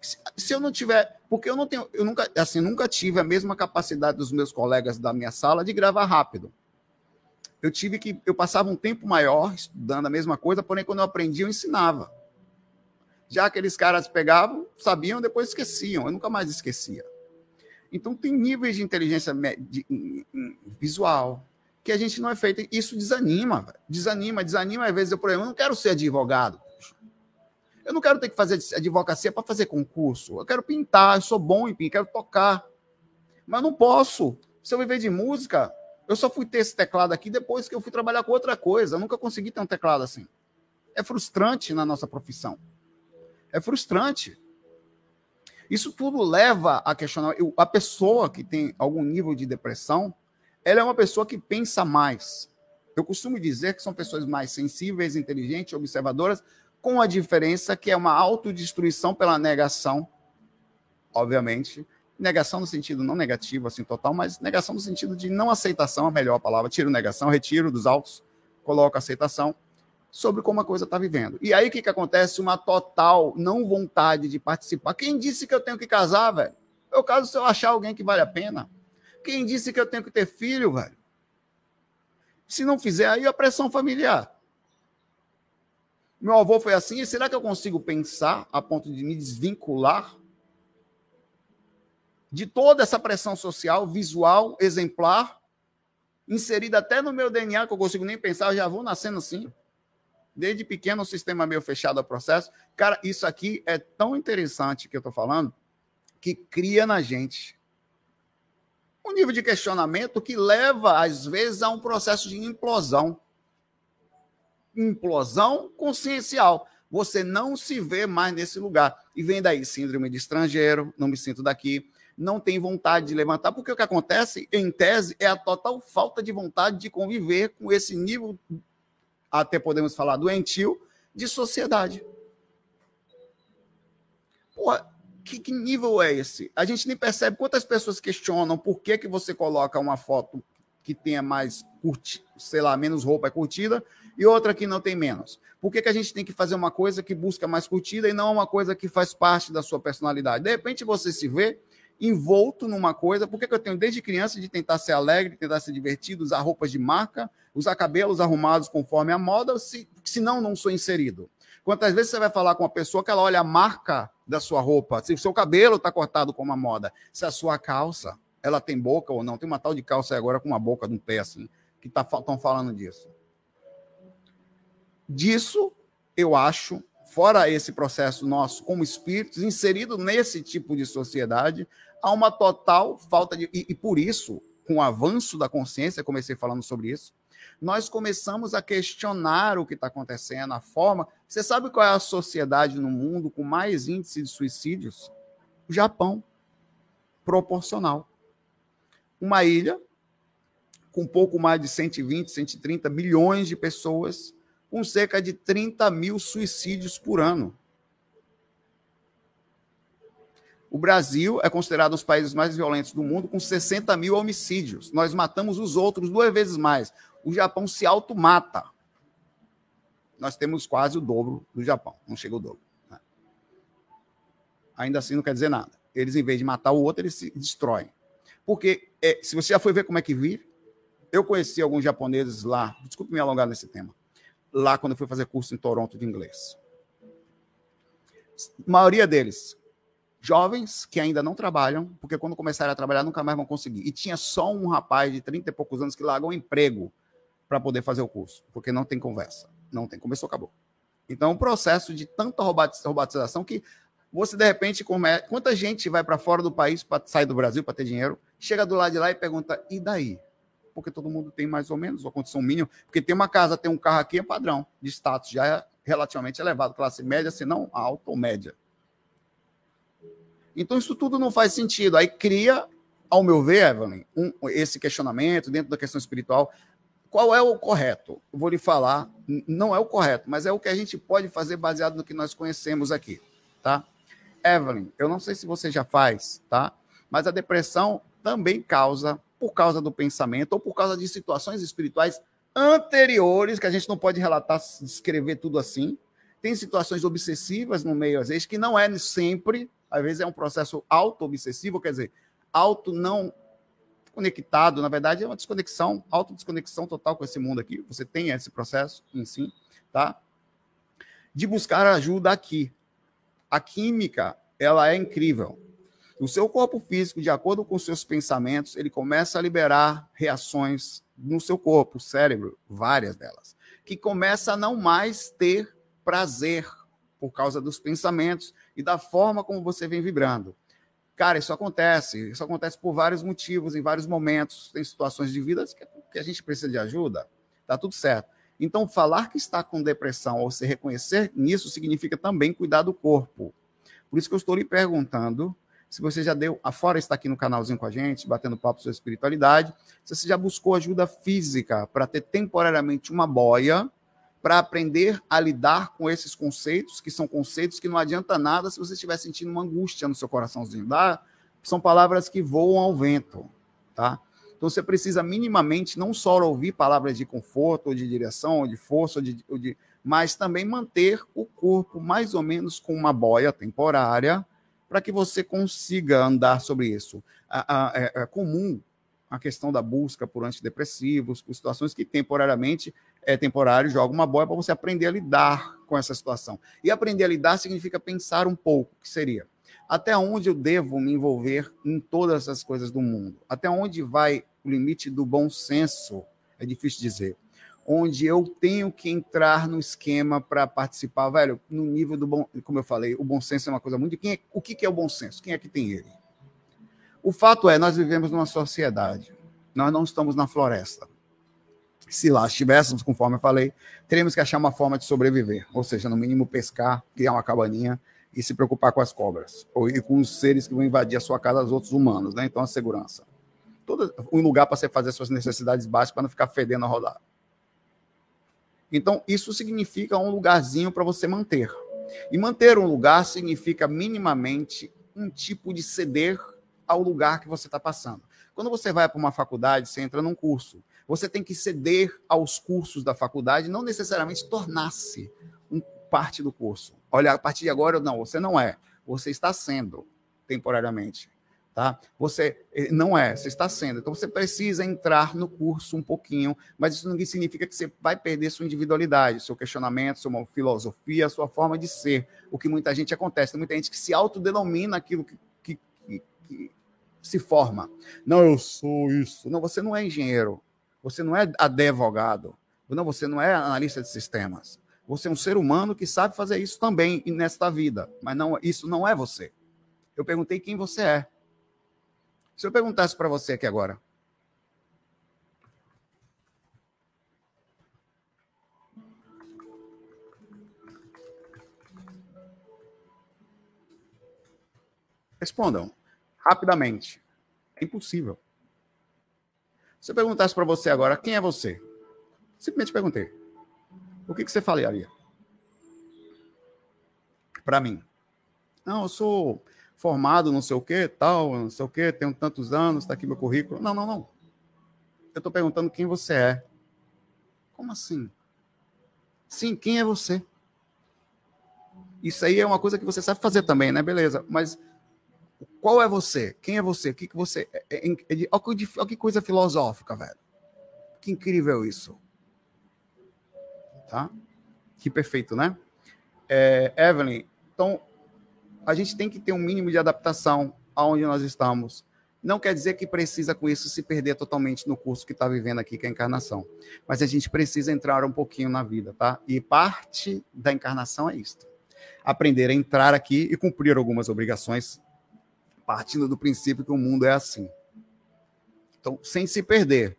Se, se, eu não tiver, porque eu não tenho, eu nunca, assim, nunca tive a mesma capacidade dos meus colegas da minha sala de gravar rápido eu tive que. Eu passava um tempo maior estudando a mesma coisa, porém, quando eu aprendi, eu ensinava. Já aqueles caras pegavam, sabiam, depois esqueciam. Eu nunca mais esquecia. Então, tem níveis de inteligência visual que a gente não é feito. Isso desanima, desanima, desanima. Às vezes, eu, por exemplo, eu não quero ser advogado. Eu não quero ter que fazer advocacia para fazer concurso. Eu quero pintar, eu sou bom em pintar, quero tocar. Mas não posso. Se eu viver de música, eu só fui ter esse teclado aqui depois que eu fui trabalhar com outra coisa. Eu nunca consegui ter um teclado assim. É frustrante na nossa profissão. É frustrante. Isso tudo leva a questionar. A pessoa que tem algum nível de depressão, ela é uma pessoa que pensa mais. Eu costumo dizer que são pessoas mais sensíveis, inteligentes, observadoras, com a diferença que é uma autodestruição pela negação, obviamente, negação no sentido não negativo, assim, total, mas negação no sentido de não aceitação, a melhor palavra. Tiro negação, retiro dos autos, coloco aceitação sobre como a coisa está vivendo. E aí o que, que acontece? Uma total não vontade de participar. Quem disse que eu tenho que casar, velho? Eu caso se eu achar alguém que vale a pena. Quem disse que eu tenho que ter filho, velho? Se não fizer, aí a pressão familiar. Meu avô foi assim, e será que eu consigo pensar a ponto de me desvincular de toda essa pressão social, visual, exemplar, inserida até no meu DNA, que eu consigo nem pensar, eu já vou nascendo assim. Desde pequeno, o sistema meio fechado ao processo. Cara, isso aqui é tão interessante que eu estou falando, que cria na gente um nível de questionamento que leva, às vezes, a um processo de implosão. Implosão consciencial. Você não se vê mais nesse lugar. E vem daí síndrome de estrangeiro, não me sinto daqui, não tem vontade de levantar, porque o que acontece, em tese, é a total falta de vontade de conviver com esse nível, até podemos falar doentio, de sociedade. Pô, que, que, nível é esse? A gente nem percebe quantas pessoas questionam por que, que você coloca uma foto que tenha mais, curti, sei lá, menos roupa curtida e outra que não tem menos. Por que, que a gente tem que fazer uma coisa que busca mais curtida e não uma coisa que faz parte da sua personalidade? De repente você se vê envolto numa coisa. Por que eu tenho desde criança de tentar ser alegre, tentar ser divertido, usar roupas de marca, usar cabelos arrumados conforme a moda, se, senão não sou inserido? Quantas vezes você vai falar com uma pessoa que ela olha a marca da sua roupa, se o seu cabelo está cortado como a moda, se a sua calça ela tem boca ou não? Tem uma tal de calça agora com uma boca de um pé assim, que estão tá, falando disso. Disso, eu acho, fora esse processo nosso como espíritos, inserido nesse tipo de sociedade, há uma total falta de. E, e por isso, com o avanço da consciência, comecei falando sobre isso, nós começamos a questionar o que está acontecendo, a forma. Você sabe qual é a sociedade no mundo com mais índice de suicídios? O Japão. Proporcional. Uma ilha com pouco mais de 120, 130 milhões de pessoas, com cerca de 30 mil suicídios por ano. O Brasil é considerado um dos países mais violentos do mundo, com 60 mil homicídios. Nós matamos os outros duas vezes mais. O Japão se automata. Nós temos quase o dobro do Japão. Não chega o dobro. Né? Ainda assim, não quer dizer nada. Eles, em vez de matar o outro, eles se destroem. Porque, é, se você já foi ver como é que vive, eu conheci alguns japoneses lá, desculpe me alongar nesse tema, lá quando eu fui fazer curso em Toronto de inglês. A maioria deles jovens que ainda não trabalham, porque quando começarem a trabalhar nunca mais vão conseguir. E tinha só um rapaz de 30 e poucos anos que largou o emprego para poder fazer o curso, porque não tem conversa. Não tem. Começou, acabou. Então, um processo de tanta robotização que você, de repente, come... quanta gente vai para fora do país para sair do Brasil para ter dinheiro, chega do lado de lá e pergunta, e daí? Porque todo mundo tem mais ou menos uma condição mínima, porque tem uma casa, tem um carro aqui, é padrão de status, já é relativamente elevado, classe média, se não alta ou média. Então, isso tudo não faz sentido. Aí cria, ao meu ver, Evelyn, um, esse questionamento dentro da questão espiritual. Qual é o correto? Vou lhe falar, não é o correto, mas é o que a gente pode fazer baseado no que nós conhecemos aqui, tá? Evelyn, eu não sei se você já faz, tá? Mas a depressão também causa, por causa do pensamento ou por causa de situações espirituais anteriores, que a gente não pode relatar, descrever tudo assim. Tem situações obsessivas no meio, às vezes, que não é sempre às vezes é um processo auto-obsessivo, quer dizer, auto não conectado, na verdade é uma desconexão, autodesconexão total com esse mundo aqui. Você tem esse processo em si, tá? De buscar ajuda aqui. A química, ela é incrível. O seu corpo físico, de acordo com os seus pensamentos, ele começa a liberar reações no seu corpo, cérebro, várias delas, que começa a não mais ter prazer por causa dos pensamentos e da forma como você vem vibrando. Cara, isso acontece. Isso acontece por vários motivos, em vários momentos. Tem situações de vida que a gente precisa de ajuda. Tá tudo certo. Então, falar que está com depressão ou se reconhecer nisso significa também cuidar do corpo. Por isso que eu estou lhe perguntando se você já deu, afora está aqui no canalzinho com a gente, batendo papo sobre espiritualidade, se você já buscou ajuda física para ter temporariamente uma boia para aprender a lidar com esses conceitos, que são conceitos que não adianta nada se você estiver sentindo uma angústia no seu coraçãozinho. Tá? São palavras que voam ao vento. Tá? Então você precisa minimamente não só ouvir palavras de conforto, ou de direção, ou de força, ou de, ou de, mas também manter o corpo mais ou menos com uma boia temporária para que você consiga andar sobre isso. É, é comum a questão da busca por antidepressivos, por situações que temporariamente é temporário, joga uma boia para você aprender a lidar com essa situação. E aprender a lidar significa pensar um pouco, que seria até onde eu devo me envolver em todas essas coisas do mundo? Até onde vai o limite do bom senso? É difícil dizer. Onde eu tenho que entrar no esquema para participar, velho, no nível do bom, como eu falei, o bom senso é uma coisa muito. Quem é, o que, é o bom senso? Quem é que tem ele? O fato é, nós vivemos numa sociedade. Nós não estamos na floresta se lá estivéssemos, conforme eu falei, teríamos que achar uma forma de sobreviver, ou seja, no mínimo pescar, criar uma cabaninha e se preocupar com as cobras, ou e com os seres que vão invadir a sua casa, os outros humanos, né? Então a segurança. Todo um lugar para você fazer suas necessidades básicas para não ficar fedendo a rodar. Então, isso significa um lugarzinho para você manter. E manter um lugar significa minimamente um tipo de ceder ao lugar que você está passando. Quando você vai para uma faculdade, você entra num curso você tem que ceder aos cursos da faculdade, não necessariamente tornar-se um parte do curso. Olha, a partir de agora, não, você não é. Você está sendo temporariamente. Tá? Você eh, não é, você está sendo. Então você precisa entrar no curso um pouquinho, mas isso não significa que você vai perder sua individualidade, seu questionamento, sua filosofia, sua forma de ser. O que muita gente acontece, tem muita gente que se autodenomina aquilo que, que, que, que se forma. Não, eu sou isso. Não, você não é engenheiro. Você não é advogado. Não, você não é analista de sistemas. Você é um ser humano que sabe fazer isso também nesta vida. Mas não, isso não é você. Eu perguntei quem você é. Se eu perguntasse para você aqui agora, Respondam rapidamente. É impossível. Se eu perguntasse para você agora, quem é você? Simplesmente perguntei. O que, que você falaria? Para mim. Não, eu sou formado não sei o quê, tal, não sei o quê, tenho tantos anos, está aqui meu currículo. Não, não, não. Eu estou perguntando quem você é. Como assim? Sim, quem é você? Isso aí é uma coisa que você sabe fazer também, né? Beleza. Mas qual é você? Quem é você? O que, que você. É, é, é, é olha que coisa filosófica, velho. Que incrível isso. Tá? Que perfeito, né? É, Evelyn, então a gente tem que ter um mínimo de adaptação aonde nós estamos. Não quer dizer que precisa com isso se perder totalmente no curso que está vivendo aqui, que é a encarnação. Mas a gente precisa entrar um pouquinho na vida, tá? E parte da encarnação é isso. Aprender a entrar aqui e cumprir algumas obrigações, partindo do princípio que o mundo é assim. Então, sem se perder.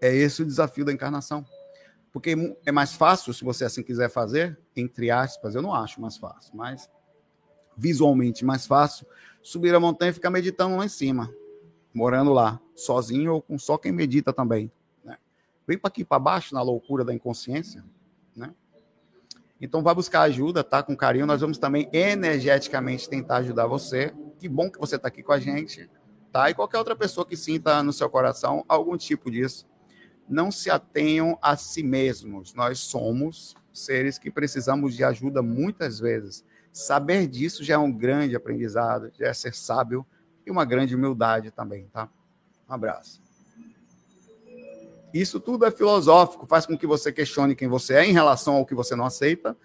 É esse o desafio da encarnação. Porque é mais fácil, se você assim quiser fazer, entre aspas, eu não acho mais fácil, mas visualmente mais fácil, subir a montanha e ficar meditando lá em cima, morando lá, sozinho ou com só quem medita também. Né? Vem para aqui para baixo, na loucura da inconsciência. Né? Então, vá buscar ajuda, tá? Com carinho. Nós vamos também energeticamente tentar ajudar você. Que bom que você está aqui com a gente, tá? E qualquer outra pessoa que sinta no seu coração algum tipo disso. Não se atenham a si mesmos. Nós somos seres que precisamos de ajuda muitas vezes. Saber disso já é um grande aprendizado, já é ser sábio e uma grande humildade também, tá? Um abraço. Isso tudo é filosófico, faz com que você questione quem você é em relação ao que você não aceita,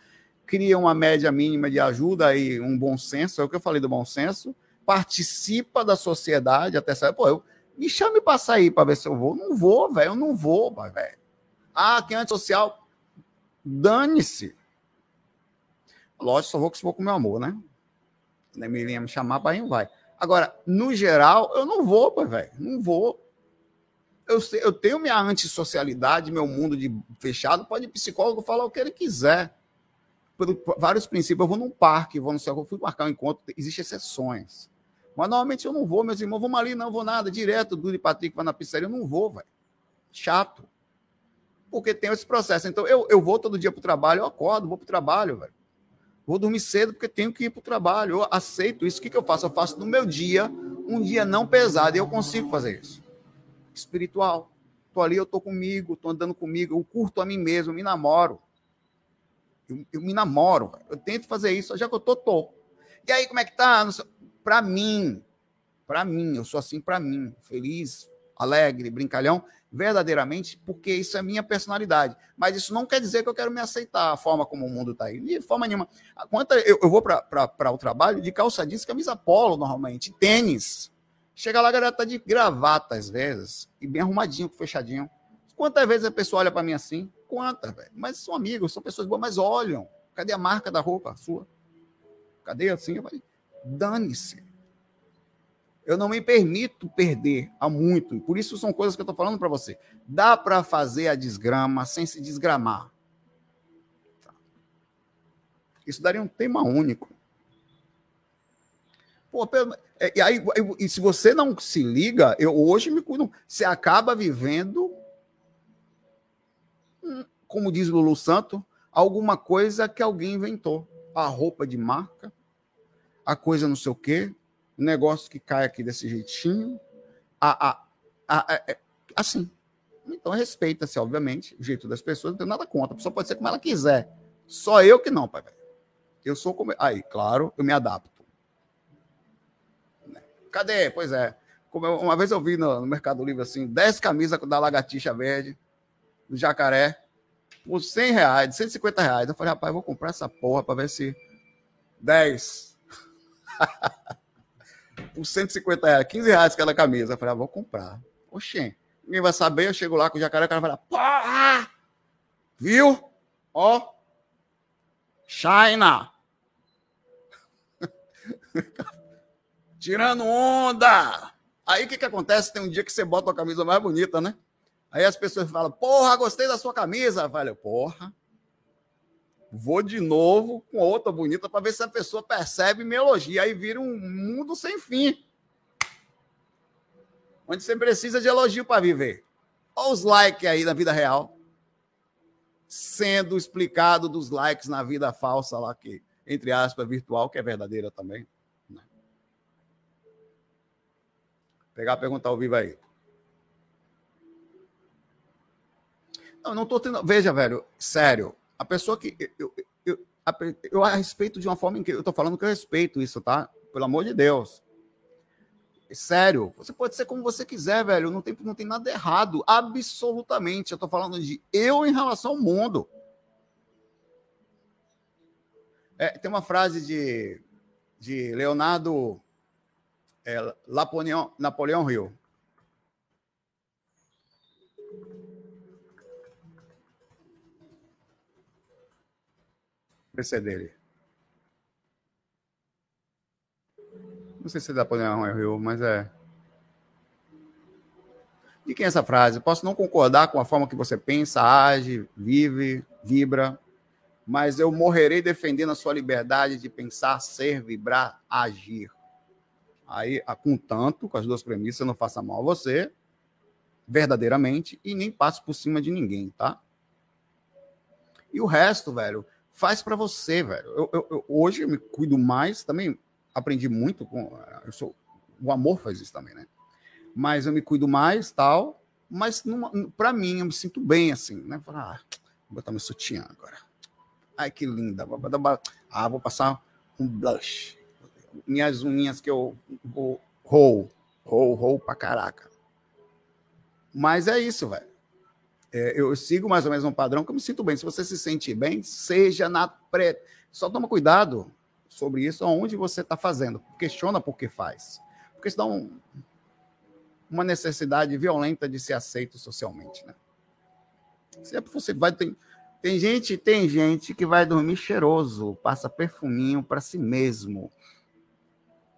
cria uma média mínima de ajuda e um bom senso, é o que eu falei do bom senso, participa da sociedade até sair. Pô, eu, me chame para sair para ver se eu vou. Não vou, velho, eu não vou, velho. Ah, quem é antissocial? Dane-se. Lógico, só vou que se for com meu amor, né? A Emilinha me chamar, para não vai. Agora, no geral, eu não vou, velho. Não vou. Eu, sei, eu tenho minha antissocialidade, meu mundo de fechado. Pode psicólogo falar o que ele quiser. Por vários princípios, eu vou num parque, vou no céu, fui marcar um encontro, existem exceções. Mas normalmente eu não vou, meus irmãos, vamos ali, não vou nada, direto, Dudu e Patrick vai na pizzaria, eu não vou, velho. Chato. Porque tem esse processo. Então, eu, eu vou todo dia para o trabalho, eu acordo, vou para o trabalho, velho. Vou dormir cedo porque tenho que ir para o trabalho. Eu aceito isso. O que, que eu faço? Eu faço no meu dia um dia não pesado e eu consigo fazer isso. Espiritual. Estou ali, eu estou comigo, estou andando comigo, eu curto a mim mesmo, eu me namoro. Eu, eu me namoro. Eu tento fazer isso, já que eu tô, tô. E aí, como é que tá? Para mim, para mim, eu sou assim para mim, feliz, alegre, brincalhão verdadeiramente, porque isso é minha personalidade. Mas isso não quer dizer que eu quero me aceitar a forma como o mundo está aí. De forma nenhuma. Quanto eu, eu vou para o trabalho de calça jeans, camisa polo, normalmente, tênis. Chega lá, a galera tá de gravata, às vezes, e bem arrumadinho, fechadinho. Quantas vezes a pessoa olha para mim assim? Quantas, velho? Mas são amigos, são pessoas boas, mas olham. Cadê a marca da roupa sua? Cadê assim? Dane-se. Eu não me permito perder há muito. Por isso são coisas que eu estou falando para você. Dá para fazer a desgrama sem se desgramar. Tá. Isso daria um tema único. Pô, é, e, aí, e se você não se liga, eu hoje me cuido. Você acaba vivendo, hum, como diz Lulu Santo, alguma coisa que alguém inventou. A roupa de marca, a coisa não sei o quê, um negócio que cai aqui desse jeitinho, a, a, a, a é, assim. Então respeita-se, obviamente, o jeito das pessoas, não tem nada contra. A pessoa pode ser como ela quiser. Só eu que não, pai. Eu sou como. Aí, claro, eu me adapto. Cadê? Pois é. Como eu, uma vez eu vi no, no, Mercado Livre assim, 10 camisas da lagartixa verde, do jacaré, por 100 reais, 150 reais. Eu falei, rapaz, eu vou comprar essa porra para ver se 10. [LAUGHS] por 150 reais, 15 reais cada camisa. Eu falei, ah, vou comprar. Oxê, ninguém vai saber. Eu chego lá com o jacaré, o cara vai falar, porra! Viu? Ó. China! [LAUGHS] Tirando onda! Aí o que, que acontece? Tem um dia que você bota a camisa mais bonita, né? Aí as pessoas falam, porra, gostei da sua camisa. Eu falei, porra. Vou de novo com outra bonita para ver se a pessoa percebe e me elogia. Aí vira um mundo sem fim. Onde você precisa de elogio para viver. Olha os likes aí na vida real. Sendo explicado dos likes na vida falsa lá, que, entre aspas, virtual, que é verdadeira também. Né? Pegar a pergunta ao vivo aí. Não, não tô tendo. Veja, velho, sério. A pessoa que. Eu, eu, eu, a respeito de uma forma em que eu tô falando que eu respeito isso, tá? Pelo amor de Deus. Sério, você pode ser como você quiser, velho. Não tem, não tem nada errado. Absolutamente. Eu tô falando de eu em relação ao mundo. É, tem uma frase de, de Leonardo é, Napoleão, Hill. Esse é dele. Não sei se dá para Napoleão Hill, mas é. De quem é essa frase? Posso não concordar com a forma que você pensa, age, vive, vibra, mas eu morrerei defendendo a sua liberdade de pensar, ser, vibrar, agir. Aí, contanto, com as duas premissas, não faça mal a você, verdadeiramente, e nem passe por cima de ninguém, tá? E o resto, velho, faz para você, velho. Eu, eu, eu, hoje eu me cuido mais, também aprendi muito com. Eu sou, o amor faz isso também, né? Mas eu me cuido mais, tal, mas para mim eu me sinto bem assim, né? Ah, vou botar meu sutiã agora. Ai, que linda. Ah, vou passar um blush minhas unhas que eu vou rou, rou, rou pra caraca. Mas é isso, velho. É, eu sigo mais ou menos um padrão que eu me sinto bem. Se você se sente bem, seja na pré. Só toma cuidado sobre isso, aonde você está fazendo. Questiona por que faz. Porque um, uma necessidade violenta de ser aceito socialmente, né? Sempre você vai. Tem, tem gente, tem gente que vai dormir cheiroso, passa perfuminho para si mesmo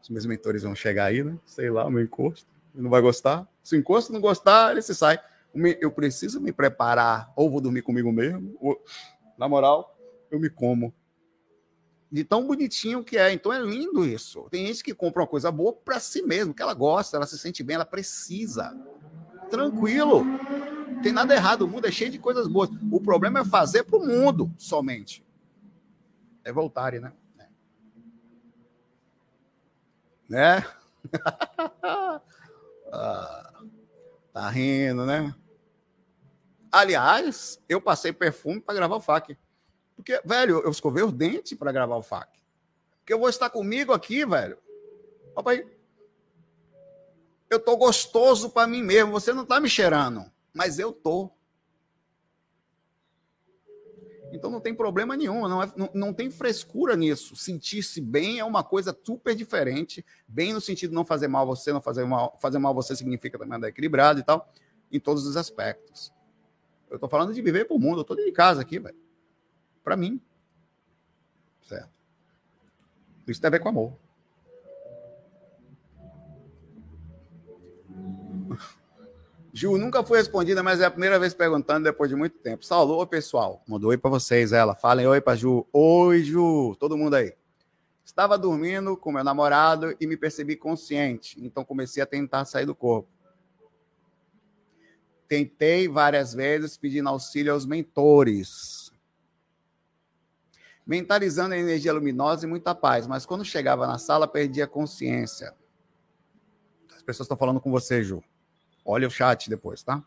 os meus mentores vão chegar aí, né? Sei lá, meu encosto. Não vai gostar. Se o encosto não gostar, ele se sai. Eu preciso me preparar. Ou vou dormir comigo mesmo. Ou, na moral, eu me como. De tão bonitinho que é. Então é lindo isso. Tem gente que compra uma coisa boa para si mesmo, que ela gosta, ela se sente bem, ela precisa. Tranquilo. Não tem nada errado. O mundo é cheio de coisas boas. O problema é fazer para o mundo somente. É voltarem, né? né? [LAUGHS] ah, tá rindo, né? Aliás, eu passei perfume para gravar o FAQ. Porque, velho, eu escovei os dentes para gravar o FAQ. Porque eu vou estar comigo aqui, velho. Opa aí. Eu tô gostoso para mim mesmo. Você não tá me cheirando, mas eu tô. Então não tem problema nenhum, não, é, não, não tem frescura nisso. Sentir-se bem é uma coisa super diferente, bem no sentido de não fazer mal a você, não fazer mal, fazer mal a você significa também andar equilibrado e tal, em todos os aspectos. Eu estou falando de viver para o mundo, eu estou de casa aqui, velho. Para mim. Certo. Isso tem a ver com amor. [LAUGHS] Ju, nunca foi respondida, mas é a primeira vez perguntando depois de muito tempo. Salve, pessoal. Mandou oi para vocês, ela. Falem oi para Ju. Oi, Ju. Todo mundo aí. Estava dormindo com meu namorado e me percebi consciente, então comecei a tentar sair do corpo. Tentei várias vezes pedindo auxílio aos mentores, mentalizando a energia luminosa e muita paz, mas quando chegava na sala perdia a consciência. As pessoas estão falando com você, Ju. Olha o chat depois, tá?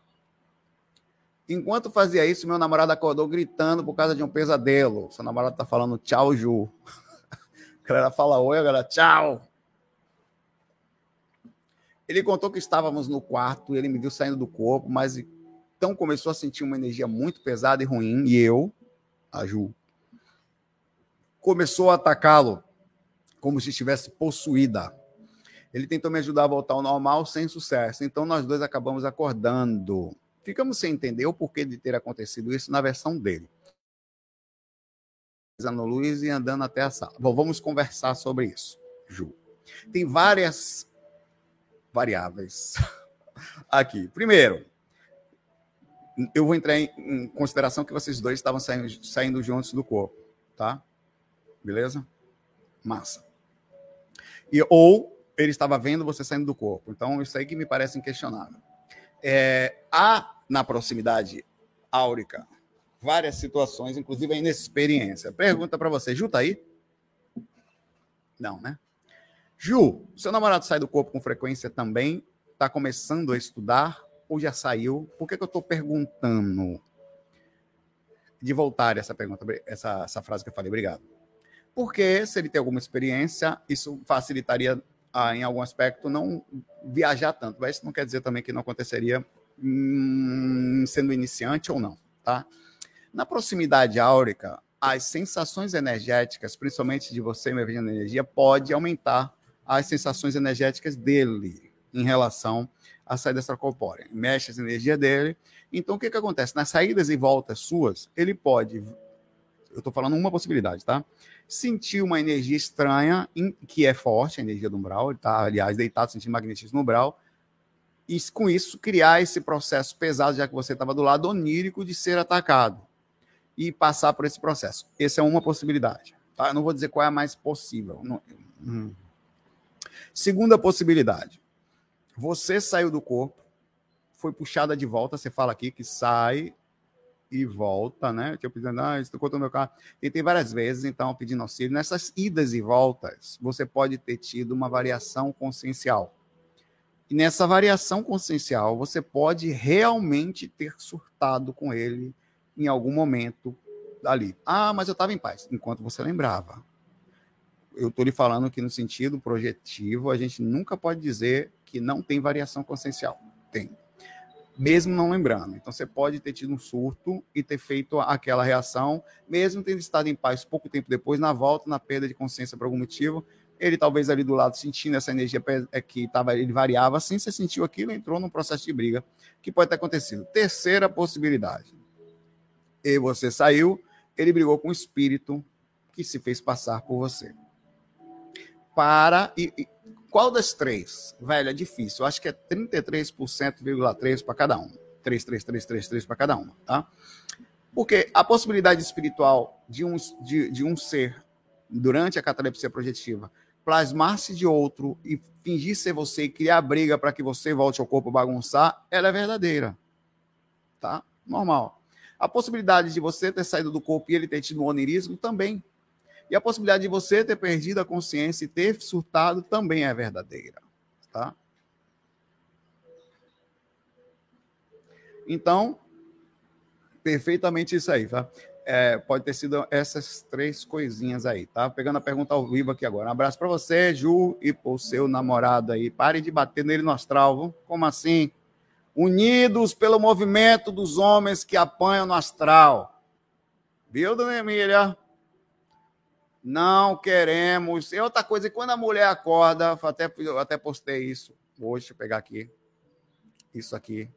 Enquanto fazia isso, meu namorado acordou gritando por causa de um pesadelo. Seu namorado tá falando tchau, Ju. [LAUGHS] A galera fala oi, a galera tchau. Ele contou que estávamos no quarto, ele me viu saindo do corpo, mas então começou a sentir uma energia muito pesada e ruim, e eu, a Ju, começou a atacá-lo como se estivesse possuída. Ele tentou me ajudar a voltar ao normal sem sucesso. Então nós dois acabamos acordando. Ficamos sem entender o porquê de ter acontecido isso na versão dele. No Luiz e andando até a sala. Bom, vamos conversar sobre isso, Ju. Tem várias variáveis aqui. Primeiro, eu vou entrar em, consideração que vocês dois estavam saindo, saindo juntos do corpo. tá? Beleza? Massa. E, ou ele estava vendo você saindo do corpo. Então, isso aí que me parece inquestionável. É, há na proximidade áurica várias situações, inclusive a inexperiência. Pergunta para você, Ju, tá aí? Não, né? Ju, seu namorado sai do corpo com frequência também? Está começando a estudar ou já saiu? Por que, que eu estou perguntando? De voltar essa pergunta, essa, essa frase que eu falei, obrigado. Porque se ele tem alguma experiência, isso facilitaria, ah, em algum aspecto, não viajar tanto. Mas isso não quer dizer também que não aconteceria hum, sendo iniciante ou não, tá? Na proximidade áurica, as sensações energéticas, principalmente de você me vendo energia, pode aumentar as sensações energéticas dele em relação à saída extracorpórea. Mexe as energias dele. Então, o que, que acontece? Nas saídas e voltas suas, ele pode. Eu estou falando uma possibilidade, tá? Sentir uma energia estranha, que é forte, a energia do umbral. Ele está, aliás, deitado, sentindo magnetismo no umbral. E com isso, criar esse processo pesado, já que você estava do lado onírico, de ser atacado. E passar por esse processo. Essa é uma possibilidade. Tá? Eu não vou dizer qual é a mais possível. Não, hum. Segunda possibilidade. Você saiu do corpo, foi puxada de volta, você fala aqui que sai e volta, né? Tipo, dizendo, ah, estou cortando meu carro. Tentei várias vezes, então, pedindo auxílio. Nessas idas e voltas, você pode ter tido uma variação consciencial. E nessa variação consciencial, você pode realmente ter surtado com ele em algum momento ali. Ah, mas eu estava em paz, enquanto você lembrava eu estou lhe falando que no sentido projetivo, a gente nunca pode dizer que não tem variação consciencial. Tem. Mesmo não lembrando. Então, você pode ter tido um surto e ter feito aquela reação, mesmo tendo estado em paz pouco tempo depois, na volta, na perda de consciência por algum motivo. Ele talvez ali do lado sentindo essa energia é que tava, ele variava assim, você sentiu aquilo, entrou num processo de briga, que pode ter acontecido. Terceira possibilidade. E você saiu, ele brigou com o espírito que se fez passar por você para. E, e, qual das três? Velho, é difícil. Eu acho que é 33,3% para cada um. 33333 para cada uma, tá? Porque a possibilidade espiritual de um, de, de um ser, durante a catalepsia projetiva, plasmar-se de outro e fingir ser você e criar briga para que você volte ao corpo bagunçar, ela é verdadeira. Tá? Normal. A possibilidade de você ter saído do corpo e ele ter tido um onirismo também. E a possibilidade de você ter perdido a consciência e ter surtado também é verdadeira. Tá? Então, perfeitamente isso aí, tá? É, pode ter sido essas três coisinhas aí, tá? Pegando a pergunta ao vivo aqui agora. Um abraço para você, Ju, e para o seu namorado aí. Pare de bater nele no astral, viu? Como assim? Unidos pelo movimento dos homens que apanham no astral. Viu, dona Emília? Não queremos. E outra coisa, quando a mulher acorda, até, eu até postei isso hoje, deixa eu pegar aqui. Isso aqui.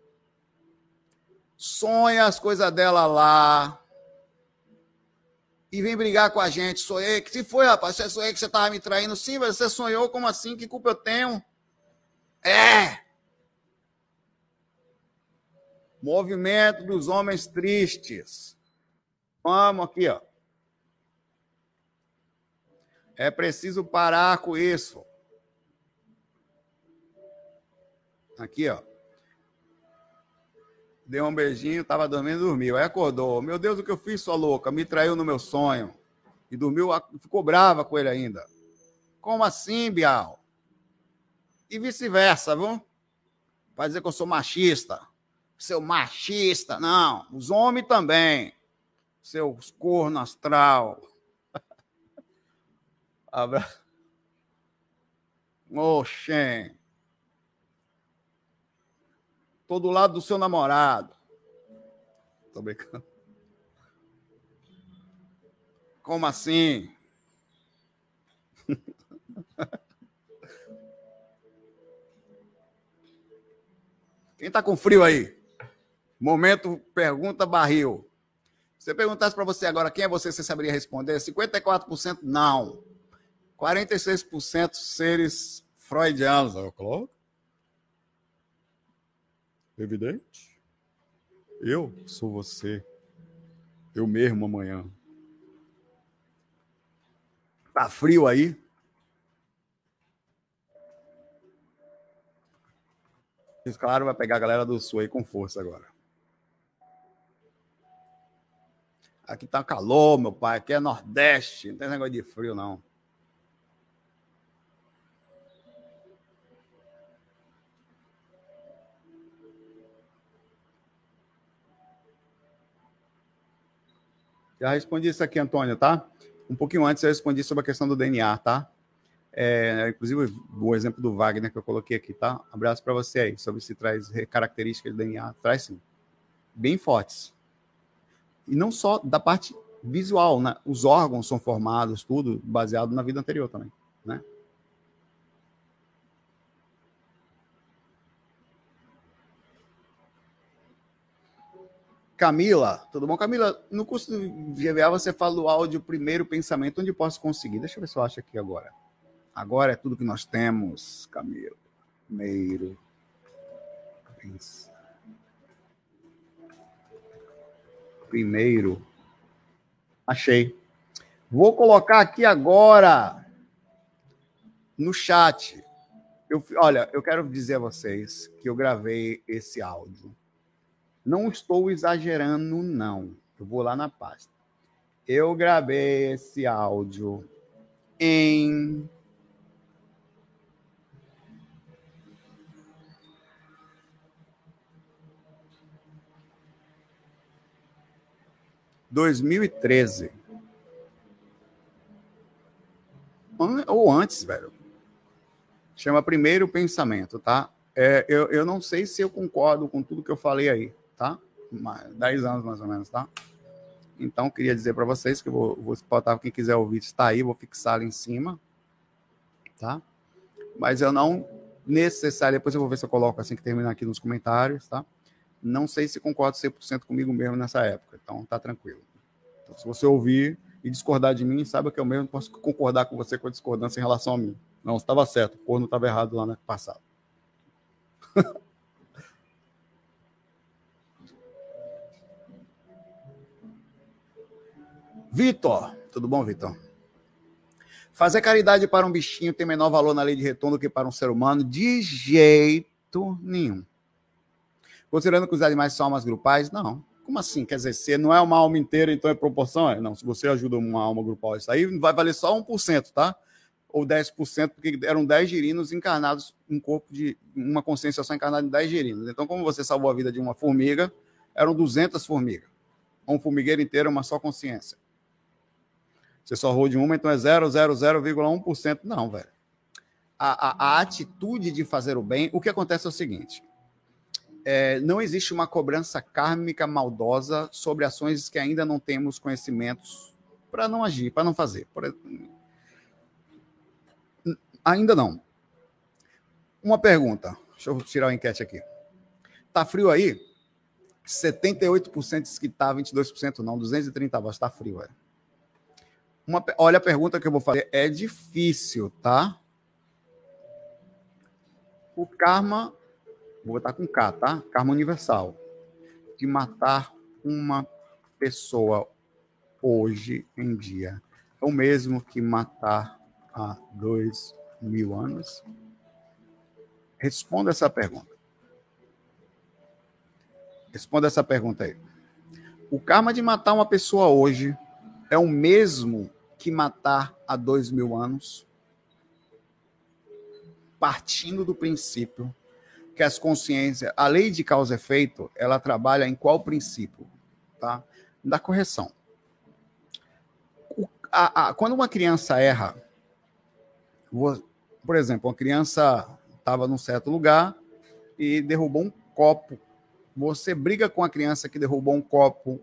Sonha as coisas dela lá. E vem brigar com a gente. Sonhei. Que se foi, rapaz? Você sonhei que você estava me traindo. Sim, você sonhou. Como assim? Que culpa eu tenho? É! Movimento dos homens tristes. Vamos aqui, ó. É preciso parar com isso. Aqui, ó. Deu um beijinho, tava dormindo, dormiu. Aí acordou. Meu Deus, o que eu fiz, sua louca? Me traiu no meu sonho. E dormiu, ficou brava com ele ainda. Como assim, Bial? E vice-versa, viu? Vai dizer que eu sou machista. Seu machista. Não, os homens também. Seus corno astral. Abraço. [LAUGHS] Oxê. Tô do lado do seu namorado. Tô brincando. Como assim? [LAUGHS] Quem tá com frio aí? Momento pergunta barril. Se eu perguntasse para você agora quem é você, você saberia responder? 54% não. 46% seres freudianos. Eu coloco. Evidente. Eu sou você. Eu mesmo amanhã. Tá frio aí? Claro, vai pegar a galera do sul aí com força agora. Aqui tá calor, meu pai. Aqui é Nordeste. Não tem negócio de frio, não. Já respondi isso aqui, Antônio, tá? Um pouquinho antes eu respondi sobre a questão do DNA, tá? É, inclusive o exemplo do Wagner que eu coloquei aqui, tá? Abraço para você aí, sobre se traz características do DNA. Traz sim. Bem fortes. E não só da parte visual, né? Os órgãos são formados, tudo baseado na vida anterior também, né? Camila, tudo bom? Camila, no curso do GVA você fala do áudio primeiro pensamento, onde posso conseguir? Deixa eu ver se eu acho aqui agora. Agora é tudo que nós temos, Camila. Primeiro Primeiro. Achei. Vou colocar aqui agora no chat. Eu, olha, eu quero dizer a vocês que eu gravei esse áudio não estou exagerando, não. Eu vou lá na pasta. Eu gravei esse áudio em dois mil e treze ou antes, velho. Chama primeiro pensamento, tá? É, eu, eu não sei se eu concordo com tudo que eu falei aí tá? 10 anos mais ou menos, tá? Então, queria dizer para vocês que vou, vou botar, quem quiser ouvir, está aí, vou fixar ali em cima, tá? Mas eu não necessário, depois eu vou ver se eu coloco assim que terminar aqui nos comentários, tá? Não sei se concordo 100% comigo mesmo nessa época, então tá tranquilo. Então, se você ouvir e discordar de mim, saiba que eu mesmo posso concordar com você com a discordância em relação a mim. Não, estava certo, o corno estava errado lá no passado. [LAUGHS] Vitor, tudo bom, Vitor? Fazer caridade para um bichinho tem menor valor na lei de retorno do que para um ser humano? De jeito nenhum. Considerando que os animais são almas grupais? Não. Como assim? Quer dizer, se não é uma alma inteira, então é proporção? É, não, se você ajuda uma alma grupal, isso aí vai valer só 1%, tá? Ou 10%, porque eram 10 girinos encarnados em corpo de uma consciência só encarnada em 10 girinos. Então, como você salvou a vida de uma formiga, eram 200 formigas. Um formigueiro inteiro, uma só consciência. Você só roda de uma, então é 0,00,1%. Não, velho. A, a, a, atitude de fazer o bem, o que acontece é o seguinte: é, não existe uma cobrança kármica maldosa sobre ações que ainda não temos conhecimentos para não agir, para não fazer. Por... Ainda não. Uma pergunta. Deixa eu tirar a enquete aqui. Tá frio aí? 78% diz que tá, 22% não. 230 votos. Tá frio, velho. Uma, olha, a pergunta que eu vou fazer é difícil, tá? O karma, vou botar com K, tá? Karma universal. De matar uma pessoa hoje em dia é o mesmo que matar há dois mil anos? Responda essa pergunta. Responda essa pergunta aí. O karma de matar uma pessoa hoje é o mesmo que matar há dois mil anos, partindo do princípio que as consciências, a lei de causa e efeito, ela trabalha em qual princípio? Tá? Da correção. O, a, a, quando uma criança erra, por exemplo, uma criança estava num certo lugar e derrubou um copo. Você briga com a criança que derrubou um copo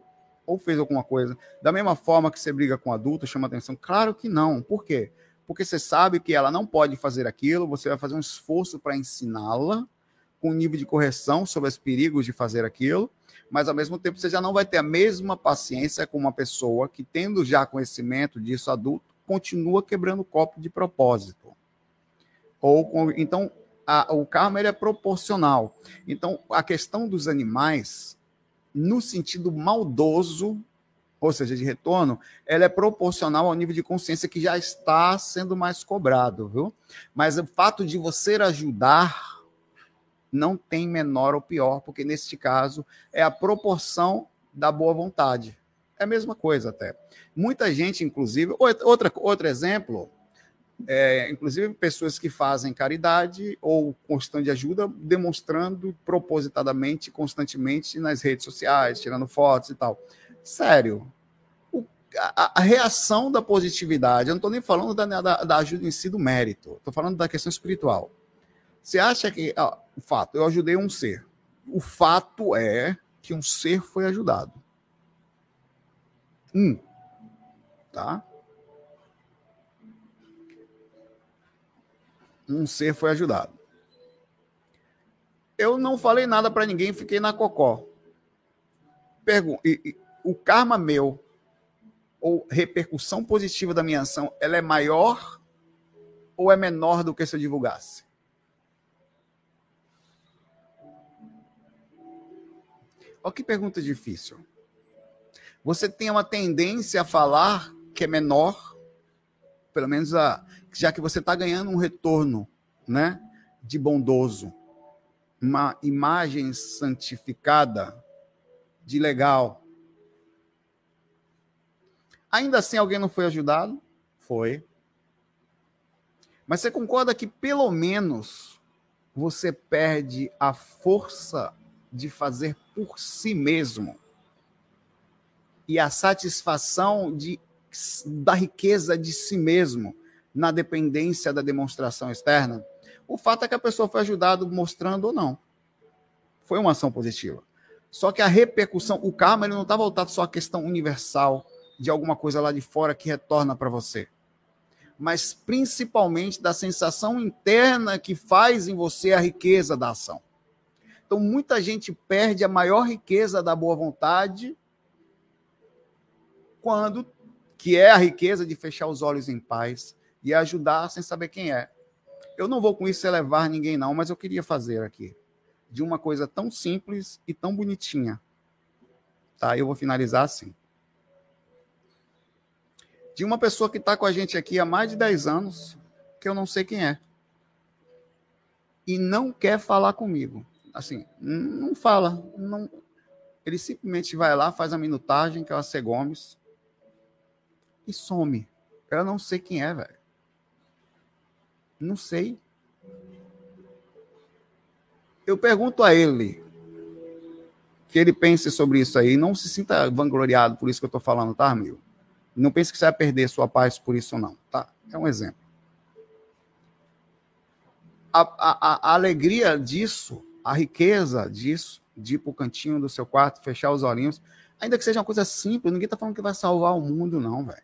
ou fez alguma coisa, da mesma forma que você briga com adulto, chama atenção? Claro que não. Por quê? Porque você sabe que ela não pode fazer aquilo, você vai fazer um esforço para ensiná-la com um nível de correção sobre os perigos de fazer aquilo, mas ao mesmo tempo você já não vai ter a mesma paciência com uma pessoa que, tendo já conhecimento disso adulto, continua quebrando o copo de propósito. Ou com, então a, o karma ele é proporcional. Então a questão dos animais no sentido maldoso, ou seja, de retorno, ela é proporcional ao nível de consciência que já está sendo mais cobrado, viu? Mas o fato de você ajudar não tem menor ou pior, porque neste caso é a proporção da boa vontade. É a mesma coisa até. Muita gente, inclusive, outra, outro exemplo, é, inclusive pessoas que fazem caridade ou constante ajuda, demonstrando propositadamente, constantemente nas redes sociais, tirando fotos e tal. Sério, o, a, a, reação da positividade, eu não estou nem falando da, da, da, ajuda em si do mérito, estou falando da questão espiritual. Você acha que, ó, o fato, eu ajudei um ser. O fato é que um ser foi ajudado. Um. Tá? Um ser foi ajudado. Eu não falei nada para ninguém, fiquei na cocó. Pergunta, o karma meu ou repercussão positiva da minha ação, ela é maior ou é menor do que se eu divulgasse? Olha que pergunta difícil. Você tem uma tendência a falar que é menor, pelo menos a, já que você está ganhando um retorno né, de bondoso, uma imagem santificada de legal. Ainda assim, alguém não foi ajudado? Foi. Mas você concorda que pelo menos você perde a força de fazer por si mesmo e a satisfação de, da riqueza de si mesmo na dependência da demonstração externa, o fato é que a pessoa foi ajudada mostrando ou não. Foi uma ação positiva. Só que a repercussão, o karma, ele não está voltado só à questão universal de alguma coisa lá de fora que retorna para você, mas principalmente da sensação interna que faz em você a riqueza da ação. Então, muita gente perde a maior riqueza da boa vontade quando que é a riqueza de fechar os olhos em paz e ajudar sem saber quem é. Eu não vou com isso elevar ninguém não, mas eu queria fazer aqui de uma coisa tão simples e tão bonitinha. Tá? Eu vou finalizar assim. De uma pessoa que está com a gente aqui há mais de 10 anos, que eu não sei quem é. E não quer falar comigo assim, não fala. Não, ele simplesmente vai lá, faz a minutagem, que é a C. Gomes, e some. Eu não sei quem é, velho. Não sei. Eu pergunto a ele que ele pense sobre isso aí. Não se sinta vangloriado por isso que eu estou falando, tá, amigo? Não pense que você vai perder sua paz por isso, não, tá? É um exemplo. A, a, a alegria disso a riqueza disso, de ir para o cantinho do seu quarto, fechar os olhinhos, ainda que seja uma coisa simples, ninguém está falando que vai salvar o mundo, não, velho.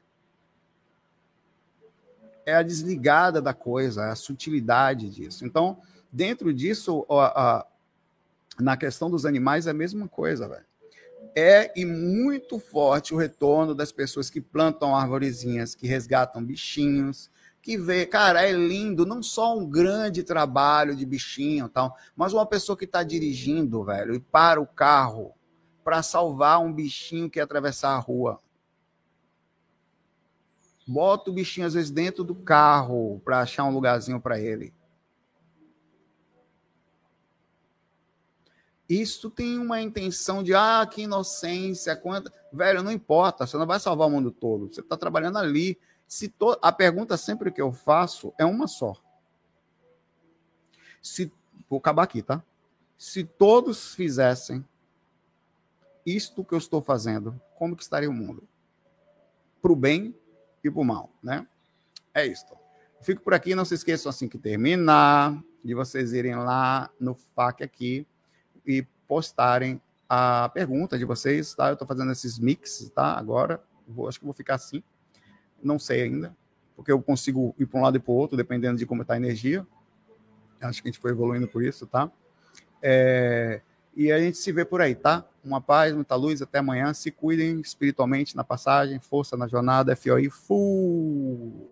É a desligada da coisa, é a sutilidade disso. Então, dentro disso, a, a, na questão dos animais, é a mesma coisa, velho. É e muito forte o retorno das pessoas que plantam arvorezinhas, que resgatam bichinhos, que vê, cara, é lindo, não só um grande trabalho de bichinho tal, mas uma pessoa que está dirigindo, velho, e para o carro para salvar um bichinho que ia atravessar a rua. Bota o bichinho às vezes dentro do carro para achar um lugarzinho para ele. Isso tem uma intenção de, ah, que inocência, quanta. Velho, não importa, você não vai salvar o mundo todo. Você está trabalhando ali se to... A pergunta sempre que eu faço é uma só. Se vou acabar aqui, tá? Se todos fizessem isto que eu estou fazendo, como que estaria o mundo? Para o bem e mal, né? É isso. Fico por aqui, não se esqueçam assim que terminar, de vocês irem lá no FAQ aqui e postarem a pergunta de vocês, tá? Eu estou fazendo esses mix, tá? Agora, vou, acho que vou ficar assim não sei ainda, porque eu consigo ir para um lado e para o outro, dependendo de como está a energia. Acho que a gente foi evoluindo por isso, tá? É, e a gente se vê por aí, tá? Uma paz, muita luz, até amanhã. Se cuidem espiritualmente na passagem, força na jornada, FOI, full!